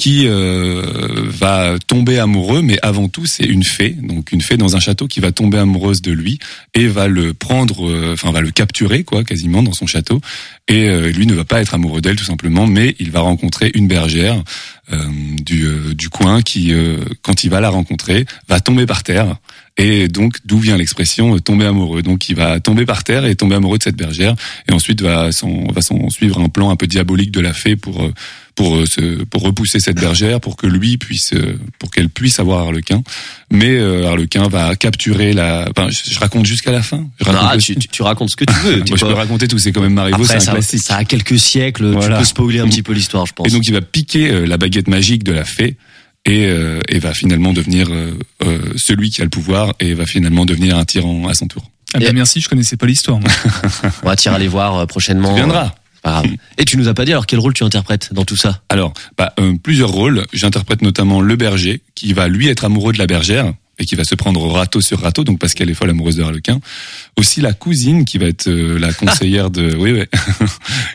qui euh, va tomber amoureux, mais avant tout, c'est une fée, donc une fée dans un château qui va tomber amoureuse de lui et va le prendre, euh, enfin va le capturer quoi, quasiment dans son château. Et euh, lui ne va pas être amoureux d'elle tout simplement, mais il va rencontrer une bergère euh, du, du coin qui, quand il va la rencontrer, va tomber par terre. Et donc, d'où vient l'expression euh, tomber amoureux Donc, il va tomber par terre et tomber amoureux de cette bergère. Et ensuite, va s'en va s'en suivre un plan un peu diabolique de la fée pour euh, pour euh, se, pour repousser cette bergère, pour que lui puisse, pour qu'elle puisse avoir Harlequin. Mais euh, Harlequin va capturer la. Enfin, je, je raconte jusqu'à la fin. Je raconte ah, tu, tu- tu racontes ce que tu veux. Moi, je peux raconter tout. C'est quand même Marivaux, c'est un ça, classique. ça a quelques siècles. Voilà. Tu peux spoiler un petit peu l'histoire, je pense. Et donc il va piquer la baguette magique de la fée et, euh, et va finalement devenir euh, euh, celui qui a le pouvoir et va finalement devenir un tyran à son tour. Ah ben merci, je connaissais pas l'histoire. moi. On va tirer aller voir euh, prochainement. Tu viendras. Pas grave. Et tu nous as pas dit alors quel rôle tu interprètes dans tout ça? Alors, bah, euh, plusieurs rôles. J'interprète notamment le berger qui va lui être amoureux de la bergère et qui va se prendre râteau sur râteau, donc parce qu'elle est folle amoureuse de Harlequin. Aussi la cousine qui va être euh, la conseillère de, oui, oui,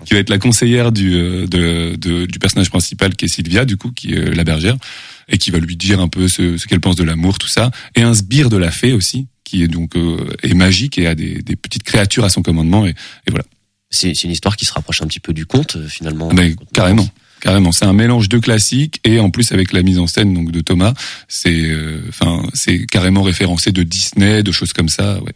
qui va être la conseillère du euh, de, de- du personnage principal qui est Sylvia, du coup, qui est euh, la bergère, et qui va lui dire un peu ce, ce qu'elle pense de l'amour, tout ça. Et un sbire de la fée aussi, qui est donc euh, est magique et a des, des petites créatures à son commandement, et, et voilà. C'est c'est une histoire qui se rapproche un petit peu du conte euh, finalement. Ben, carrément. Carrément, c'est un mélange de classiques et en plus avec la mise en scène donc de Thomas, c'est euh, enfin c'est carrément référencé de Disney, de choses comme ça, ouais.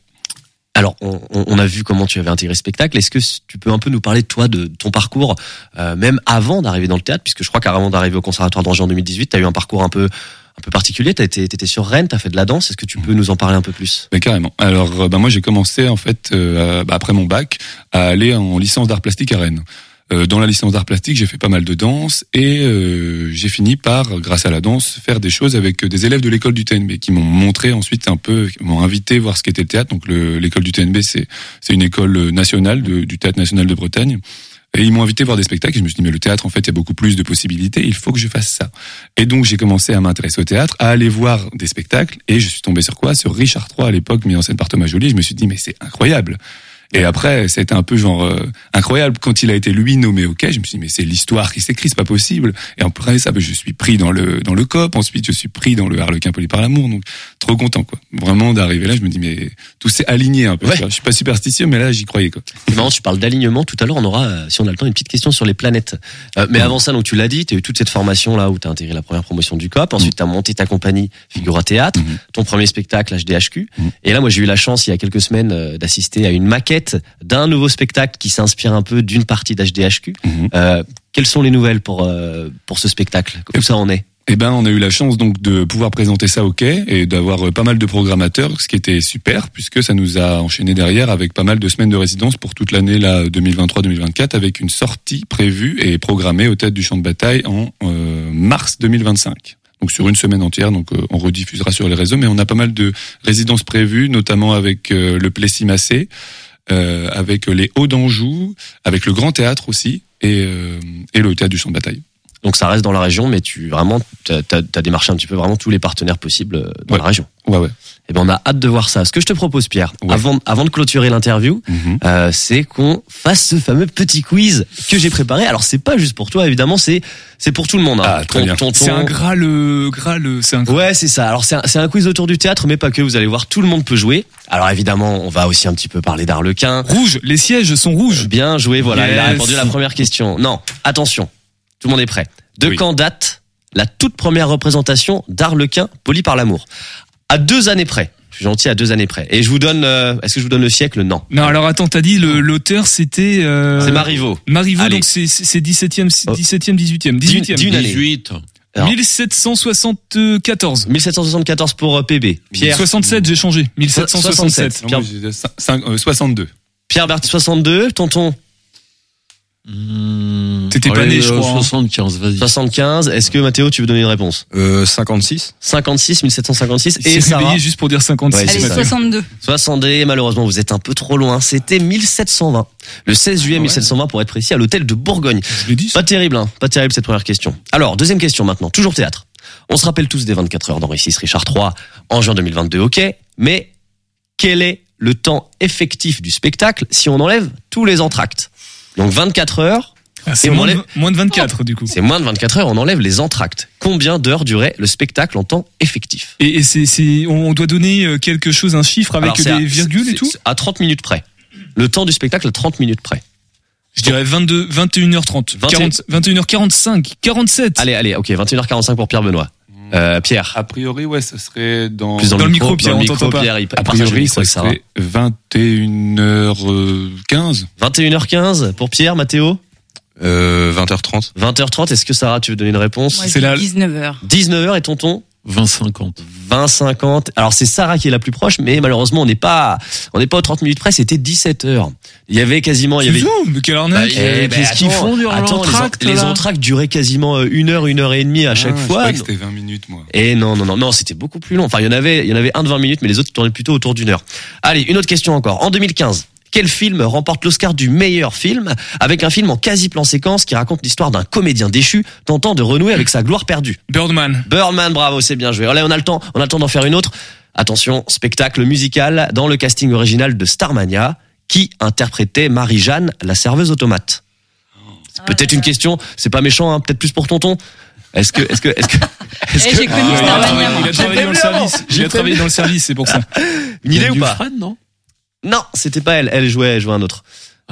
Alors, on, on- a vu comment tu avais intégré le spectacle. Est-ce que tu peux un peu nous parler toi, de ton parcours, euh, même avant d'arriver dans le théâtre, puisque je crois qu'avant d'arriver au Conservatoire d'Angers en 2018, tu as eu un parcours un peu un peu particulier. Tu étais, étais sur Rennes, tu as fait de la danse. Est-ce que tu peux nous en parler un peu plus? Mais carrément. Alors, bah, moi, j'ai commencé en fait euh, bah, après mon bac à aller en licence d'art plastique à Rennes. Euh, dans la licence d'art plastique, j'ai fait pas mal de danse et euh, j'ai fini par, grâce à la danse, faire des choses avec des élèves de l'école du TNB qui m'ont montré ensuite un peu, m'ont invité voir ce qu'était le théâtre. Donc, le- l'école du TNB, c'est une école nationale de- du théâtre national de Bretagne. Et ils m'ont invité voir des spectacles. Et je me suis dit, mais le théâtre, en fait, il y a beaucoup plus de possibilités. Il faut que je fasse ça. Et donc, j'ai commencé à m'intéresser au théâtre, à aller voir des spectacles. Et je suis tombé sur quoi? Sur Richard III à l'époque, mis en scène par Thomas Joly. Je me suis dit, mais c'est incroyable. Et après, c'était un peu genre euh, incroyable quand il a été lui nommé au quai. Je me suis dit mais c'est l'histoire qui s'écrit, c'est pas possible. Et après ça, ben, je suis pris dans le dans le cop. Ensuite, je suis pris dans le Harlequin poli par l'amour. Donc trop content quoi. Vraiment d'arriver là, je me dis mais tout s'est aligné un peu. tu vois. Je suis pas superstitieux, mais là j'y croyais quoi. Marrant, tu parles d'alignement. Tout à l'heure, on aura, euh, si on a le temps, une petite question sur les planètes. Euh, mais avant ça, donc tu l'as dit, tu as eu toute cette formation là où tu as intégré la première promotion du COP. Ensuite, tu as monté ta compagnie Figura Théâtre, ton premier spectacle HDHQ. Et là, moi, j'ai eu la chance, il y a quelques semaines, euh, d'assister à une maquette d'un nouveau spectacle qui s'inspire un peu d'une partie d'HDHQ. Euh, quelles sont les nouvelles pour, euh, pour ce spectacle? Où ça en est? Eh ben, on a eu la chance donc de pouvoir présenter ça au quai et d'avoir euh, pas mal de programmateurs, ce qui était super puisque ça nous a enchaîné derrière avec pas mal de semaines de résidence pour toute l'année là 2023-2024 avec une sortie prévue et programmée au tête du champ de bataille en euh, mars 2025. Donc sur une semaine entière, donc euh, on rediffusera sur les réseaux, mais on a pas mal de résidences prévues, notamment avec euh, le Plessis Massé, avec les Hauts d'Anjou, avec le Grand Théâtre aussi et, euh, et le théâtre du champ de bataille. Donc ça reste dans la région, mais tu vraiment t'as as démarché un petit peu vraiment tous les partenaires possibles euh, dans la région. Ouais, ouais. Eh ben on a hâte de voir ça. Ce que je te propose, Pierre, avant avant de clôturer l'interview, Mhm. euh, c'est qu'on fasse ce fameux petit quiz que j'ai préparé. Alors c'est pas juste pour toi, évidemment, c'est c'est pour tout le monde. hein. Ah, Ton- tonton- C'est un Graal, Graal, c'est un Ouais, c'est ça. Alors c'est un, c'est un quiz autour du théâtre, mais pas que. Vous allez voir, tout le monde peut jouer. Alors évidemment, on va aussi un petit peu parler d'Arlequin. Rouge, les sièges sont rouges. Bien joué, voilà. Il a Yes. répondu à la première question. Non, attention, tout le monde est prêt. De Oui. quand date la toute première représentation d'Arlequin poli par l'amour? À deux années près. Je suis gentil, à deux années près. Et je vous donne. euh, Est-ce que je vous donne le siècle? Non. Non, alors attends, t'as dit le- l'auteur c'était. Euh... C'est Marivaux. Marivaux, Allez. donc c'est c'est- c'est 17e, 17e, 18e, Dis- 18e. dis une année. 18. Alors. 1774. 1774 pour euh, PB. Pierre. 67, j'ai changé. 1767. Non, moi, j'ai dit cin- cinq- euh, 62. Pierre Berti 62. Tonton. T'étais pas né, je euh, crois. hein. 75, vas-y. 75. Est-ce que Mathéo, tu veux donner une réponse? Euh, 56 56, 1756. Il Et Sarah juste pour dire 56. Ouais, c'est Allez, ça. 62. 62, malheureusement, vous êtes un peu trop loin. C'était 1720. Le 16 juillet 1720, pour être précis, à l'hôtel de Bourgogne. Je l'ai dit. Pas terrible, hein. Pas terrible cette première question. Alors, deuxième question maintenant. Toujours théâtre. On se rappelle tous des 24 heures d'Henri VI Richard III en juin 2022, ok. Mais quel est le temps effectif du spectacle si on enlève tous les entractes? Donc 24 heures. Ah, c'est moins, de- enlève- moins de 24 du coup. C'est moins de 24 heures, on enlève les entractes. Combien d'heures durait le spectacle en temps effectif? Et, et c'est, c'est, on doit donner euh, quelque chose, un chiffre avec des à- virgules et tout. À 30 minutes près. Le temps du spectacle à 30 minutes près. Je dirais 22, 21h30, 40, 21h45, 47. Allez, allez, ok, 21h45 pour Pierre Benoît. Euh, Pierre. A priori, ouais, ça serait dans. Plus dans, Dans le micro, Pierre, dans le on t'entend pas. Pierre, il A priori, ça serait 21h15. 21h15 pour Pierre, Mathéo. euh, 20h30 20h30, est-ce que Sarah, tu veux donner une réponse Moi, C'est la- dis 19h. 19h et tonton 20-50. 20-50. Alors c'est Sarah qui est la plus proche, mais malheureusement on n'est pas, on n'est pas aux 30 minutes près. C'était 17 h Il y avait quasiment, il y avait. mais quelle arnaque. Eh ben, Qu'est-ce qu'ils font durant attends, les en- Les entractes duraient quasiment euh, une heure, une heure et demie à chaque Ah, Je fois. c'était 20 minutes, moi. Et non, non, non, non, c'était beaucoup plus long. Enfin, il y en avait, il y en avait un de 20 minutes, mais les autres tournaient plutôt autour d'une heure. Allez, une autre question encore. En 2015, quel film remporte l'Oscar du meilleur film avec un film en quasi-plan séquence qui raconte l'histoire d'un comédien déchu tentant de renouer avec sa gloire perdue? Birdman. Birdman, bravo, c'est bien joué. Allez, on a le temps, on a le temps d'en faire une autre. Attention, spectacle musical dans le casting original de Starmania. Qui interprétait Marie-Jeanne, la serveuse automate? C'est peut-être une question, c'est pas méchant, hein, peut-être plus pour tonton. Est-ce que, est-ce que, est-ce que, est-ce Eh, que- j'ai connu Ah, il a Starmania, travaillé- moi. il a travaillé dans le service. Il a travaillé dans le service, c'est pour ça. une idée ou pas? Fred, non? Non, c'était pas elle. Elle jouait, elle jouait un autre.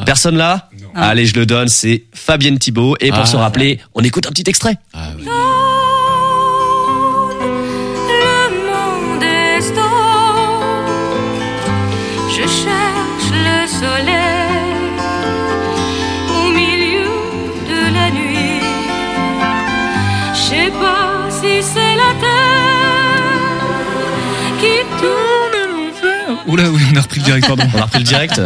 Personne là Ah. Allez, je le donne. C'est Fabienne Thibault. Et pour Ah. se rappeler, on écoute un petit extrait. Ah oui. Le monde est stop. Je cherche Oula, oui, on a repris le direct, pardon. On a repris le direct.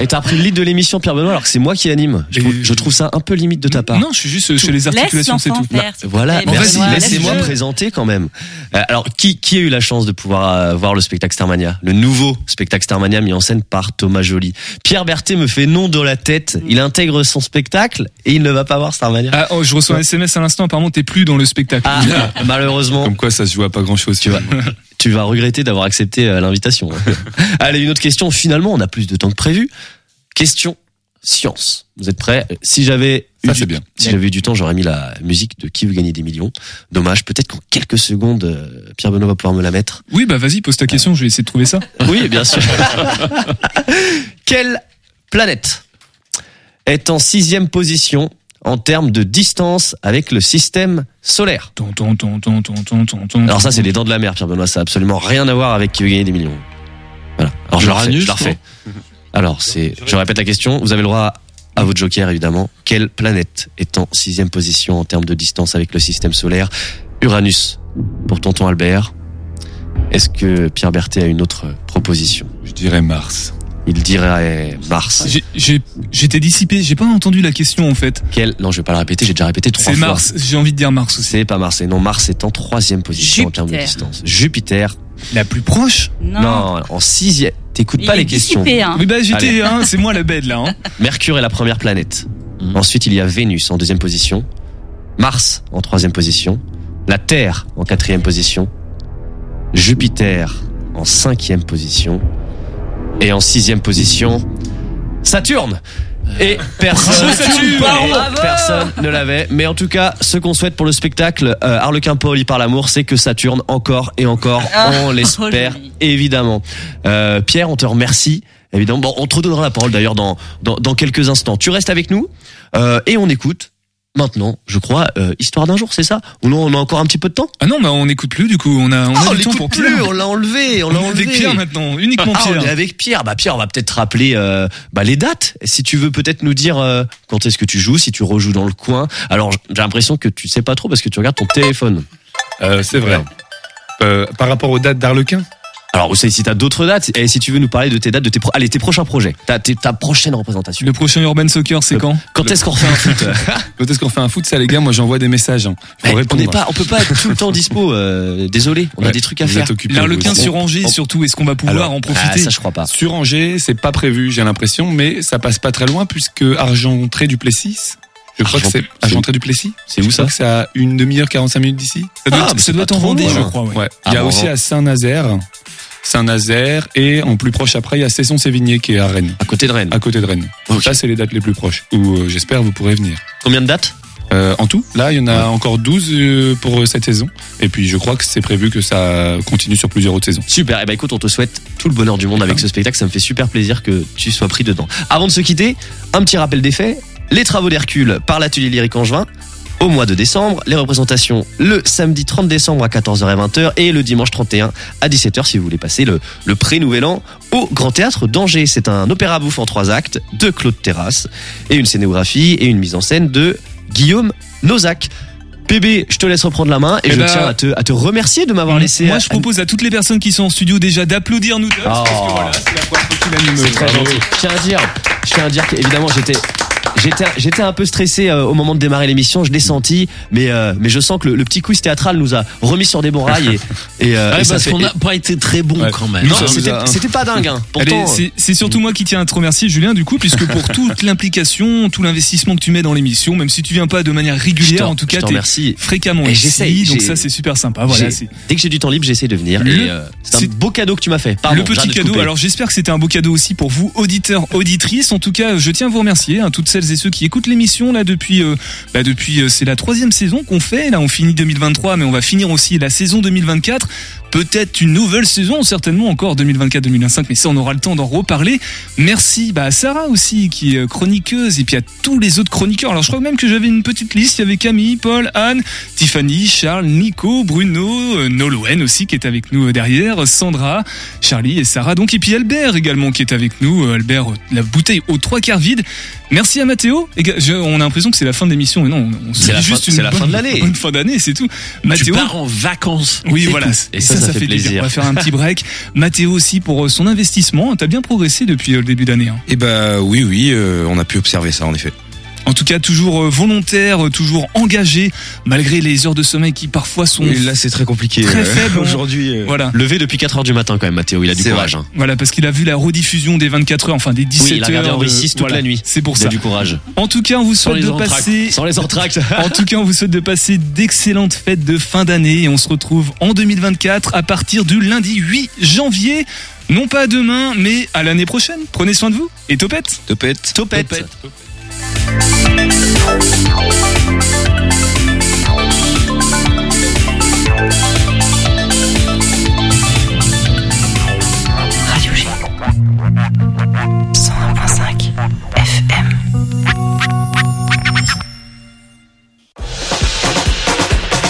Et t'as repris le lead de l'émission Pierre Benoît alors que c'est moi qui anime. Je, trouve, je trouve ça un peu limite de ta part. Non, je suis juste chez les articulations, c'est tout. Bah, voilà, Bon, merci. vas-y, Laissez-moi présenter quand même. Euh, alors, qui, qui a eu la chance de pouvoir euh, voir le spectacle Starmania? Le nouveau spectacle Starmania mis en scène par Thomas Joly. Pierre Berthet me fait non dans la tête. Il intègre son spectacle et il ne va pas voir Starmania. Ah, oh, je reçois un SMS à l'instant, apparemment t'es plus dans le spectacle. Ah, malheureusement. Comme quoi, ça se joue à pas grand chose. Tu vas, tu vas regretter d'avoir accepté euh, l'invitation. Allez, une autre question. Finalement, on a plus de temps que prévu. Question science. Vous êtes prêts? Si j'avais eu, Ça, du- c'est bien. si j'avais eu du temps, j'aurais mis la musique de Qui veut gagner des millions? Dommage. Peut-être qu'en quelques secondes, euh, Pierre Benoît va pouvoir me la mettre. Oui, bah vas-y, pose ta question, je vais essayer de trouver ça. Oui, bien sûr. Quelle planète est en sixième position en termes de distance avec le système solaire Alors ça, c'est les dents de la mer, Pierre Benoît. Ça a absolument rien à voir avec qui veut gagner des millions. Voilà. Alors je la refais. Uranus, Je la refais. Alors c'est, je répète la question. Vous avez le droit à votre joker évidemment. Quelle planète est en sixième position en termes de distance avec le système solaire? Uranus pour tonton Albert. Est-ce que Pierre Berthet a une autre proposition? Je dirais Mars. Il dirait Mars. J'ai- j'ai- J'étais dissipé, j'ai pas entendu la question en fait. Quel Non, je vais pas la répéter. J'ai déjà répété trois C'est fois. Mars, j'ai envie de dire Mars aussi. C'est pas Mars. Et non, Mars est en troisième position en termes de Jupiter. distance. Jupiter. La plus proche Non. en sixième. T'écoutes pas est les questions. dissipé, hein. Oui, bah j'étais, hein, c'est moi la bête là. Hein. Mercure est la première planète. Mhm. Ensuite, il y a Vénus en deuxième position. Mars en troisième position. La Terre en quatrième position. Jupiter en cinquième position. Et en sixième position, Saturne. Et personne, personne ne l'avait. Mais en tout cas, ce qu'on souhaite pour le spectacle euh, Harlequin Paul par l'amour, c'est que Saturne encore et encore, Ah, on oh, l'espère évidemment. Euh, Pierre, on te remercie. Évidemment, bon, on te redonnera la parole d'ailleurs dans, dans dans quelques instants. Tu restes avec nous euh, et on écoute. Maintenant, je crois, euh, histoire d'un jour, c'est ça Ou non, on a encore un petit peu de temps Ah non, bah on n'écoute plus du coup, on a, on Ah, a on du temps l'écoute pour plus, Pierre. on l'a enlevé, on On l'a enlevé. avec Pierre maintenant, uniquement Ah, Pierre. on est avec Pierre. Bah Pierre, on va peut-être rappeler euh, bah, les dates. Si tu veux peut-être nous dire euh, quand est-ce que tu joues, si tu rejoues dans le coin. Alors j'ai l'impression que tu sais pas trop parce que tu regardes ton téléphone. Euh, c'est vrai. Euh, par rapport aux dates d'Arlequin? Alors aussi, si t'as d'autres dates et si tu veux nous parler de tes dates, de tes pro- allez tes prochains projets, ta, tes- ta prochaine représentation. Le prochain Urban Soccer, c'est quand? Quand est-ce qu'on refait un foot? Quand est-ce qu'on fait un foot, ça les gars Moi j'envoie des messages. Hein. Faut Eh, On n'est pas, on peut pas être tout le temps dispo. euh, désolé, on a des trucs à faire. L'Arlequin vous. sur Angers On- surtout, est-ce qu'on va pouvoir Alors, en Ah, profiter? ça je crois pas. Sur Angers, c'est pas prévu, j'ai l'impression, mais ça passe pas très loin puisque Argentré du Plessis. Je crois Argent- que c'est Argentré du Plessis. C'est où Je ça crois que c'est à une demi-heure, 45 minutes d'ici. Ça doit, Ah, être- ça c'est doit être en Vendée, je crois. ouais. Ah, Il y a bon, aussi bon. à Saint-Nazaire. Saint-Nazaire et en plus proche après, il y a Cesson-Sévigné qui est à Rennes. À côté de Rennes. À côté de Rennes. Ok. Ça, c'est les dates les plus proches. Où euh, j'espère vous pourrez venir. Combien de dates? Euh, en tout, là, il y en a encore 12 euh, pour cette saison. Et puis, je crois que c'est prévu que ça continue sur plusieurs autres saisons. Super. Et ben écoute, on te souhaite tout le bonheur du monde avec ce spectacle. Ça me fait super plaisir que tu sois pris dedans. Avant de se quitter, un petit rappel des faits. Les travaux d'Hercule par l'atelier lyrique Angevin au mois de décembre. Les représentations le samedi 30 décembre à 14h et 20h et le dimanche 31 à 17h si vous voulez passer le, le pré-nouvel an au Grand Théâtre d'Angers. C'est un opéra bouffe en trois actes de Claude Terrasse et une scénographie et une mise en scène de Guillaume Nozac. Bébé, je te laisse reprendre la main et Eh je ben, tiens à te, à te remercier de m'avoir laissé. Moi, je propose à toutes les personnes qui sont en studio déjà d'applaudir nous deux. Parce que Oh. voilà, c'est la première fois qu'il anime. C'est très Bravo. gentil. Je tiens à dire, je tiens à dire qu'évidemment j'étais. J'étais, j'étais un peu stressé euh, au moment de démarrer l'émission, je l'ai senti, mais euh, mais je sens que le, le petit quiz théâtral nous a remis sur des bons rails et et, euh, Ouais, et ça parce qu'on n'a pas été très bon Ouais. quand même. non, c'était, a- c'était pas dingue. Hein. Allez, Pourtant, c'est- c'est surtout moi qui tiens à te remercier, Julien, du coup, puisque pour toute l'implication, tout l'investissement que tu mets dans l'émission, même si tu viens pas de manière régulière, en tout cas, remercie. fréquemment Et ici, j'essaye, donc j'ai- ça c'est super sympa. Voilà, J'ai- c'est dès que j'ai du temps libre, j'essaie de venir. Le- et, euh, c'est un beau cadeau que tu m'as fait. Pardon, le petit cadeau. Alors j'espère que c'était un beau cadeau aussi pour vous, auditeurs, auditrices. En tout cas, je tiens à vous remercier, hein, toutes celles et ceux qui écoutent l'émission là depuis, euh, bah, depuis, euh, c'est la troisième saison qu'on fait. Là, on finit 2023, mais on va finir aussi la saison 2024. Peut-être une nouvelle saison, certainement encore 2024-2025, mais ça on aura le temps d'en reparler. Merci bah, à Sarah aussi qui est euh, chroniqueuse et puis à tous les autres chroniqueurs. Alors je crois même que j'avais une petite liste. Il y avait Camille, Paul, Anne, Tiffany, Charles, Nico, Bruno, Nolwenn aussi qui est avec nous derrière, Sandra, Charlie et Sarah donc et puis Albert également qui est avec nous. Albert, la bouteille aux trois quarts vide. Merci à Mathéo. Et que- je- on a l'impression que c'est la fin de l'émission, mais non, C'est juste fin- une c'est la fin bonne- de l'année. Bonne fin d'année, c'est tout. Tu Mathéo. pars en vacances. Oui, voilà. tout. Et ça, ça, fait plaisir. On va faire un petit break. Mathéo aussi pour euh, son investissement. T'as bien progressé depuis euh, le début d'année. hein. Eh bah oui, oui, euh, on a pu observer ça en effet. En tout cas, toujours euh, volontaire, euh, toujours engagé, malgré les heures de sommeil qui parfois sont Et là, c'est très compliqué. très euh, faibles. On- Aujourd'hui. euh, Voilà. Levé depuis 4 heures du matin quand même, Mathéo. Il a du courage. hein. Voilà, parce qu'il a vu la rediffusion des 24 heures, enfin des 17 Oui, il a regardé heures. De- toute voilà. la nuit. C'est pour Il a ça. du courage. En tout cas, on vous souhaite de passer. Sans les entractes. En tout cas, on vous souhaite de passer d'excellentes fêtes de fin d'année et on se retrouve en 2024 à partir du lundi 8 janvier. Non pas demain, mais à l'année prochaine. Prenez soin de vous et topette. Topette. Topette. Topette. Thank you.